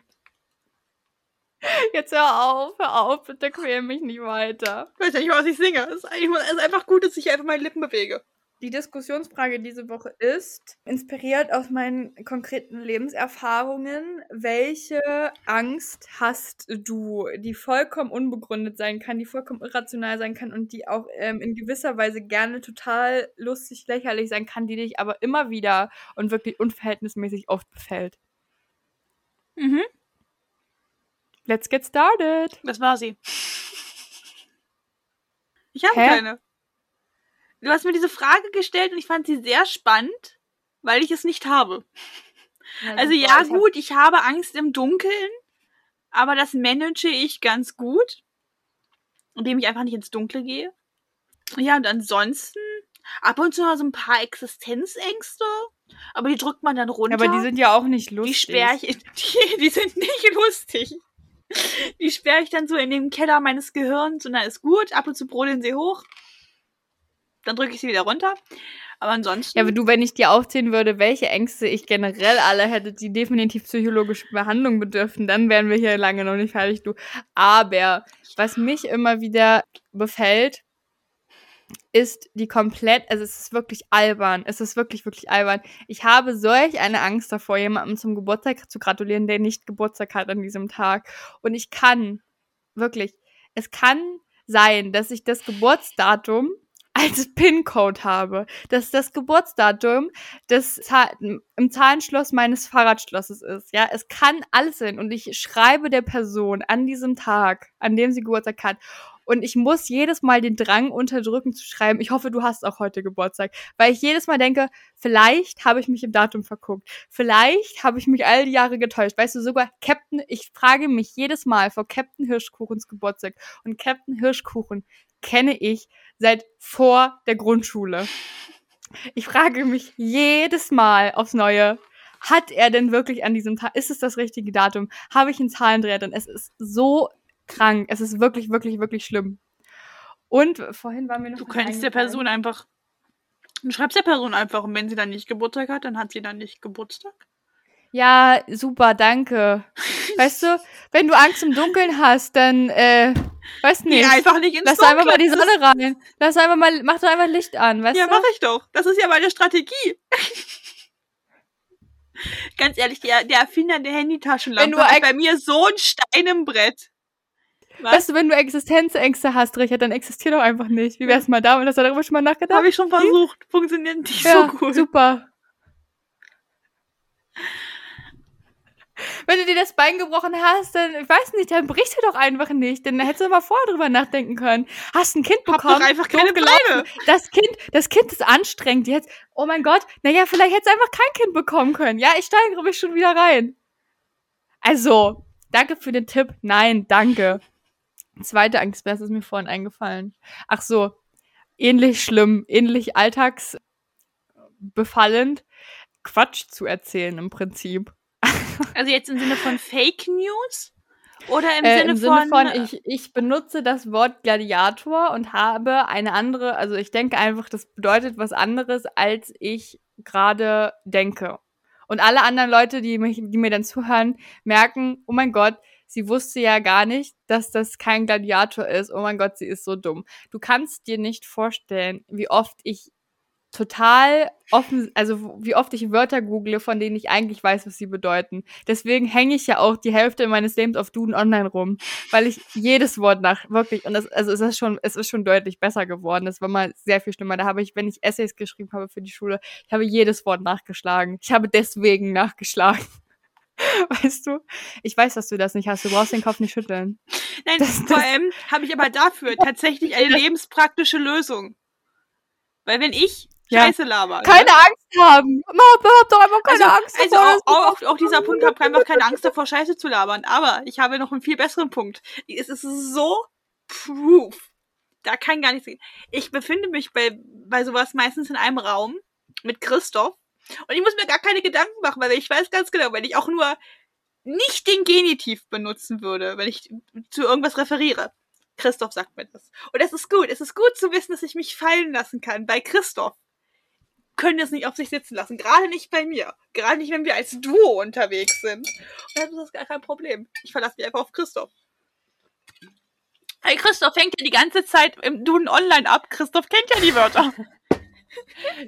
Jetzt hör auf, hör auf, bitte quäl mich nicht weiter. Ich weiß ja nicht, was ich singe. Es ist einfach gut, dass ich einfach meine Lippen bewege. Die Diskussionsfrage diese Woche ist, inspiriert aus meinen konkreten Lebenserfahrungen, welche Angst hast du, die vollkommen unbegründet sein kann, die vollkommen irrational sein kann und die auch ähm, in gewisser Weise gerne total lustig, lächerlich sein kann, die dich aber immer wieder und wirklich unverhältnismäßig oft befällt. Mhm. Let's get started. Das war sie. (laughs) Ich habe Hä? keine. Du hast mir diese Frage gestellt und ich fand sie sehr spannend, weil ich es nicht habe. Also ja, gut, ich habe Angst im Dunkeln, aber das manage ich ganz gut, indem ich einfach nicht ins Dunkle gehe. Ja, und ansonsten ab und zu mal so ein paar Existenzängste, aber die drückt man dann runter. Aber die sind ja auch nicht die lustig. sperre ich, (laughs) die, die sind nicht lustig. Die sperre ich dann so in den Keller meines Gehirns und dann ist gut. Ab und zu brodeln sie hoch. Dann drücke ich sie wieder runter. Aber ansonsten. Ja, aber du, wenn ich dir aufzählen würde, welche Ängste ich generell alle hätte, die definitiv psychologische Behandlung bedürften, dann wären wir hier lange noch nicht fertig, du. Aber was mich immer wieder befällt, ist die komplett, also es ist wirklich albern. Es ist wirklich, wirklich albern. Ich habe solch eine Angst davor, jemandem zum Geburtstag zu gratulieren, der nicht Geburtstag hat an diesem Tag. Und ich kann, wirklich, es kann sein, dass ich das Geburtsdatum als PIN-Code habe, dass das Geburtsdatum Zahl im Zahlenschloss meines Fahrradschlosses ist. Ja, es kann alles sein und ich schreibe der Person an diesem Tag, an dem sie Geburtstag hat. Und ich muss jedes Mal den Drang unterdrücken zu schreiben, ich hoffe, du hast auch heute Geburtstag. Weil ich jedes Mal denke, vielleicht habe ich mich im Datum verguckt. Vielleicht habe ich mich all die Jahre getäuscht. Weißt du, sogar Captain, ich frage mich jedes Mal vor Captain Hirschkuchens Geburtstag. Und Captain Hirschkuchen kenne ich seit vor der Grundschule. Ich frage mich jedes Mal aufs Neue, hat er denn wirklich an diesem Tag, ist es das richtige Datum? Habe ich einen Zahlendreher drin? Es ist so krank. Es ist wirklich, wirklich, wirklich schlimm. Und vorhin war mir noch. du könntest der. Person einfach. Du schreibst der Person einfach und wenn sie dann nicht Geburtstag hat, dann hat sie dann nicht Geburtstag. Ja, super, danke. Weißt du, (laughs) wenn du Angst im Dunkeln hast, dann, äh, Weiß Geh nicht. einfach nicht ins Lass Dunkle. einfach mal die Sonne rein. Lass einfach mal, mach doch einfach Licht an, weißt Ja, du? mache ich doch. Das ist ja meine Strategie. (laughs) Ganz ehrlich, der, der Erfinder der Wenn Handytaschenlampe du hat bei mir so ein Stein im Brett. Was? Weißt du, wenn du Existenzängste hast, Richard, dann existier doch einfach nicht. Wie wär's mal damit? Hast du darüber schon mal nachgedacht? Habe ich schon versucht. Funktioniert nicht ja, so gut. super. Wenn du dir das Bein gebrochen hast, dann, ich weiß nicht, dann brichst du doch einfach nicht. Dann hättest du mal vorher drüber nachdenken können. Hast ein Kind Hab bekommen. doch einfach keine. Beine. Das Kind, das Kind ist anstrengend jetzt. Oh mein Gott. Naja, vielleicht hättest du einfach kein Kind bekommen können. Ja, ich steigere mich schon wieder rein. Also, danke für den Tipp. Nein, danke. Zweite Angst, was ist mir vorhin eingefallen? Ach so, ähnlich schlimm, ähnlich alltagsbefallend, Quatsch zu erzählen im Prinzip. Also jetzt im Sinne von Fake News? Oder im, Äh, Sinne, Im Sinne von, äh, ich, ich benutze das Wort Gladiator und habe eine andere, also ich denke einfach, das bedeutet was anderes, als ich gerade denke. Und alle anderen Leute, die, mich, die mir dann zuhören, merken, oh mein Gott, sie wusste ja gar nicht, dass das kein Gladiator ist. Oh mein Gott, sie ist so dumm. Du kannst dir nicht vorstellen, wie oft ich total offen, also wie oft ich Wörter google, von denen ich eigentlich weiß, was sie bedeuten. Deswegen hänge ich ja auch die Hälfte meines Lebens auf Duden Online rum, weil ich jedes Wort nach wirklich und das, also es ist schon, es ist schon deutlich besser geworden. Das war mal sehr viel schlimmer. Da habe ich, wenn ich Essays geschrieben habe für die Schule, ich habe jedes Wort nachgeschlagen. Ich habe deswegen nachgeschlagen. (laughs) Weißt du? Ich weiß, dass du das nicht hast. Du brauchst den Kopf nicht schütteln. Nein, das- vor allem habe ich aber dafür tatsächlich eine (laughs) lebenspraktische Lösung. Weil wenn ich Ja. Scheiße laber. Keine Angst haben. Hab doch einfach keine also, Angst. also davor, auch, dass- auch, auch dieser Punkt, ich habe einfach keine Angst davor, Scheiße zu labern. Aber ich habe noch einen viel besseren Punkt. Es ist so proof. Da kann gar nichts gehen. Ich befinde mich bei, bei sowas meistens in einem Raum mit Christoph. Und ich muss mir gar keine Gedanken machen, weil ich weiß ganz genau, wenn ich auch nur nicht den Genitiv benutzen würde, wenn ich zu irgendwas referiere. Christoph sagt mir das. Und das ist gut. Es ist gut zu wissen, dass ich mich fallen lassen kann bei Christoph können das nicht auf sich sitzen lassen. Gerade nicht bei mir. Gerade nicht, wenn wir als Duo unterwegs sind. Und dann ist das gar kein Problem. Ich verlasse mich einfach auf Christoph. Hey, Christoph hängt ja die ganze Zeit im Duden online ab. Christoph kennt ja die Wörter. (laughs)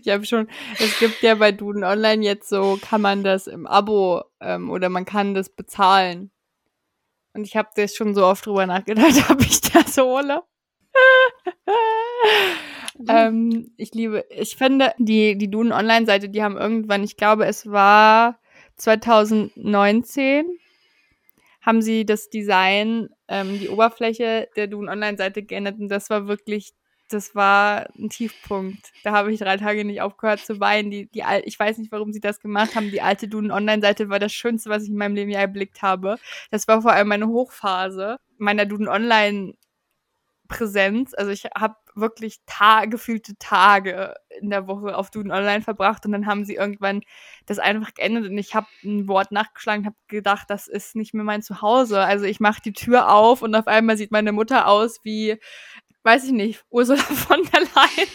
Ich habe schon, es gibt ja bei Duden Online jetzt so, kann man das im Abo ähm, oder man kann das bezahlen. Und ich habe das schon so oft drüber nachgedacht, (laughs) ob ich das hole. (laughs) ähm, ich liebe, ich finde, die, die Duden Online-Seite, die haben irgendwann, ich glaube, es war 2019, haben sie das Design, ähm, die Oberfläche der Duden Online-Seite geändert und das war wirklich, das war ein Tiefpunkt. Da habe ich drei Tage nicht aufgehört zu weinen. Die, die, ich weiß nicht, warum sie das gemacht haben. Die alte Duden Online-Seite war das Schönste, was ich in meinem Leben je erblickt habe. Das war vor allem meine Hochphase meiner Duden Online Präsenz. Also ich habe wirklich ta gefühlte Tage in der Woche auf Duden Online verbracht und dann haben sie irgendwann das einfach geändert und ich habe ein Wort nachgeschlagen, habe gedacht, das ist nicht mehr mein Zuhause. Also ich mache die Tür auf und auf einmal sieht meine Mutter aus wie, weiß ich nicht, Ursula von der Leyen.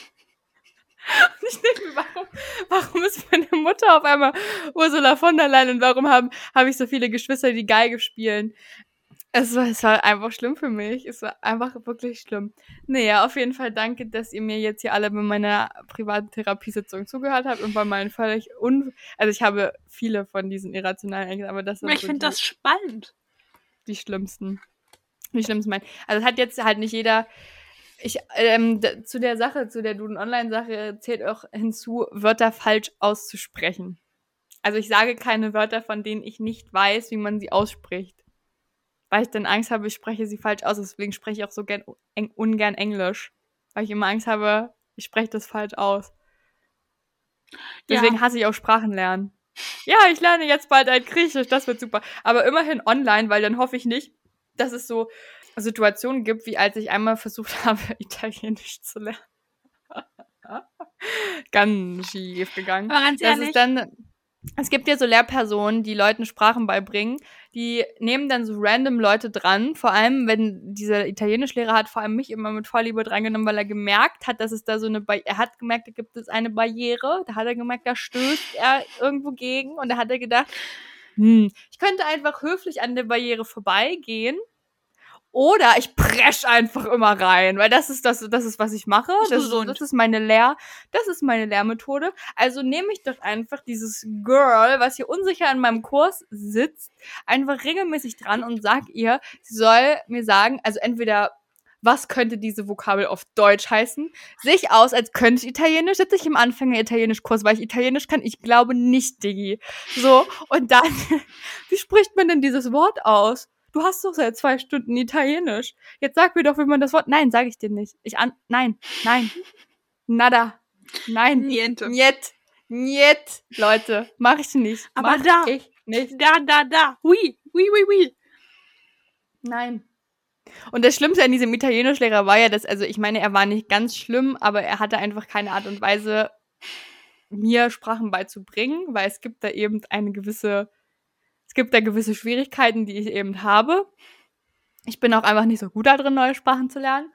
(laughs) Und ich denke mir, warum, warum ist meine Mutter auf einmal Ursula von der Leyen und warum habe ich so viele Geschwister, die Geige spielen? Es war, es war einfach schlimm für mich. Es war einfach wirklich schlimm. Naja, auf jeden Fall danke, dass ihr mir jetzt hier alle bei meiner privaten Therapiesitzung zugehört habt und bei meinen völlig un... Also ich habe viele von diesen irrationalen Ängsten, aber das sind Ich so finde das spannend. die schlimmsten. Die schlimmsten meinen. Also es hat jetzt halt nicht jeder... Ich, ähm, zu der Sache, zu der Duden-Online-Sache zählt auch hinzu, Wörter falsch auszusprechen. Also ich sage keine Wörter, von denen ich nicht weiß, wie man sie ausspricht weil ich dann Angst habe, ich spreche sie falsch aus. Deswegen spreche ich auch so gern, eng, ungern Englisch. Weil ich immer Angst habe, ich spreche das falsch aus. Deswegen Ja. hasse ich auch Sprachen lernen. Ja, ich lerne jetzt bald ein Griechisch, das wird super. Aber immerhin online, weil dann hoffe ich nicht, dass es so Situationen gibt, wie als ich einmal versucht (laughs) habe, Italienisch zu lernen. (laughs) Ganz schief gegangen. Aber ganz Das ehrlich, ist dann, es gibt ja so Lehrpersonen, die Leuten Sprachen beibringen, die nehmen dann so random Leute dran, vor allem wenn dieser Italienischlehrer hat vor allem mich immer mit Vorliebe drangenommen, weil er gemerkt hat, dass es da so eine, Ba- er hat gemerkt, da gibt es eine Barriere, da hat er gemerkt, da stößt er irgendwo gegen. Und da hat er gedacht, hm, ich könnte einfach höflich an der Barriere vorbeigehen Oder ich presch einfach immer rein, weil das ist das, das ist, was ich mache. Ist Das, das ist meine Lehr, das ist meine Lehrmethode. Also nehme ich doch einfach dieses Girl, was hier unsicher in meinem Kurs sitzt, einfach regelmäßig dran und sag ihr, sie soll mir sagen, also entweder was könnte diese Vokabel auf Deutsch heißen? Sehe ich aus, als könnte ich Italienisch? Sitze ich im Anfänger-Italienisch-Kurs, weil ich Italienisch kann? Ich glaube nicht, Diggi. So, und dann, (laughs) wie spricht man denn dieses Wort aus? Du hast doch seit zwei Stunden Italienisch. Jetzt sag mir doch, wie man das Wort. Nein, sage ich dir nicht. Ich an. Nein, nein. Nada. Nein. Niente. Niet. Niet. Leute, mach ich nicht. Aber mach da. Ich nicht. Da, da, da. Oui, oui, oui, oui. Nein. Und das Schlimmste an diesem Italienischlehrer war ja, dass, also ich meine, er war nicht ganz schlimm, aber er hatte einfach keine Art und Weise, mir Sprachen beizubringen, weil es gibt da eben eine gewisse, es gibt da gewisse Schwierigkeiten, die ich eben habe. Ich bin auch einfach nicht so gut darin, neue Sprachen zu lernen.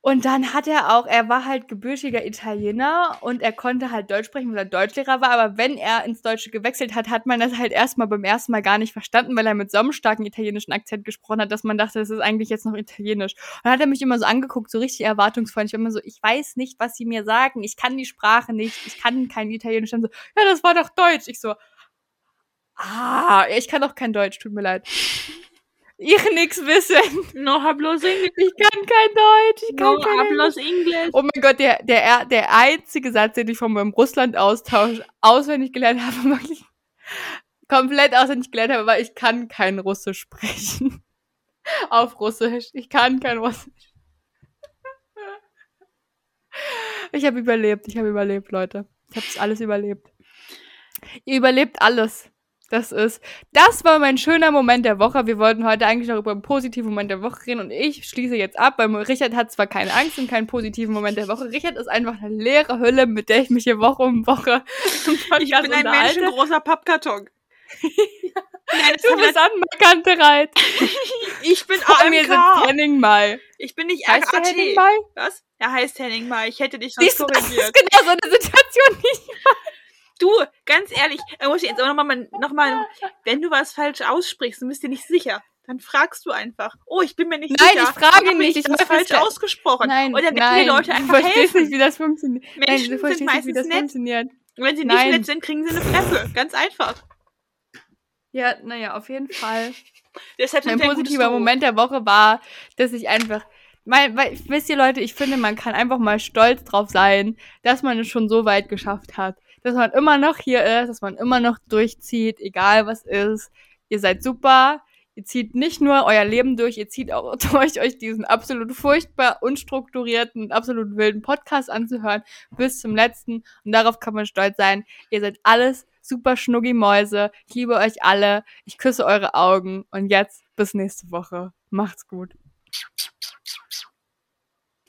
Und dann hat er auch, er war halt gebürtiger Italiener und er konnte halt Deutsch sprechen, weil er Deutschlehrer war, aber wenn er ins Deutsche gewechselt hat, hat man das halt erstmal beim ersten Mal gar nicht verstanden, weil er mit so einem starken italienischen Akzent gesprochen hat, dass man dachte, das ist eigentlich jetzt noch italienisch. Und dann hat er mich immer so angeguckt, so richtig erwartungsvoll. Ich war immer so, ich weiß nicht, was sie mir sagen, ich kann die Sprache nicht, ich kann kein Italienisch. Dann so, ja, das war doch Deutsch. Ich so, ah, ich kann doch kein Deutsch, tut mir leid. Ich nix wissen. No hablos English. Ich kann kein Deutsch. Ich kann No kein hablos English. Oh mein Gott, der, der, der einzige Satz, den ich von meinem Russland-Austausch auswendig gelernt habe, (laughs) wirklich komplett auswendig gelernt habe, war, ich kann kein Russisch sprechen. (laughs) Auf Russisch. Ich kann kein Russisch. Ich habe überlebt. Ich habe überlebt, Leute. Ich habe alles überlebt. Ihr überlebt alles. Das ist, das war mein schöner Moment der Woche. Wir wollten heute eigentlich noch über einen positiven Moment der Woche reden und ich schließe jetzt ab, weil Richard hat zwar keine Angst und keinen positiven Moment der Woche. Richard ist einfach eine leere Hülle, mit der ich mich hier Woche um Woche (laughs) Ich bin ein menschengroßer Pappkarton. (laughs) Nein, Du bist an Markantereit. (laughs) ich bin Vor mir sitzt AMK. Henning Mai. Ich bin nicht Heißt RAT. Henning Mai? Was? Er heißt Henning Mai. Ich hätte dich Siehst sonst du, das ist korrigiert. genau so eine Situation, die ich Du, ganz ehrlich, da muss ich jetzt aber nochmal, noch mal, wenn du was falsch aussprichst und bist dir nicht sicher, dann fragst du einfach. Oh, ich bin mir nicht Nein, sicher. ich frage nicht, Ich weiß falsch nicht. ausgesprochen. Nein, dann werden nein, die Leute du einfach verstehst helfen. nicht, wie das funktioniert. Nein, Menschen du sind nicht, meistens das nett. funktioniert. Und wenn sie nicht Nein. nett sind, kriegen sie eine Fresse. Ganz einfach. Ja, naja, auf jeden Fall. Deshalb Mein positiver. Moment der Woche war, dass ich einfach, mein, weil, wisst ihr Leute, ich finde, man kann einfach mal stolz drauf sein, dass man es schon so weit geschafft hat. Dass man immer noch hier ist, dass man immer noch durchzieht, egal was ist. Ihr seid super. Ihr zieht nicht nur euer Leben durch, ihr zieht auch (laughs) durch, euch diesen absolut furchtbar unstrukturierten, absolut wilden Podcast anzuhören, bis zum letzten. Und darauf kann man stolz sein. Ihr seid alles super Schnuggi-Mäuse. Ich liebe euch alle. Ich küsse eure Augen. Und jetzt bis nächste Woche. Macht's gut.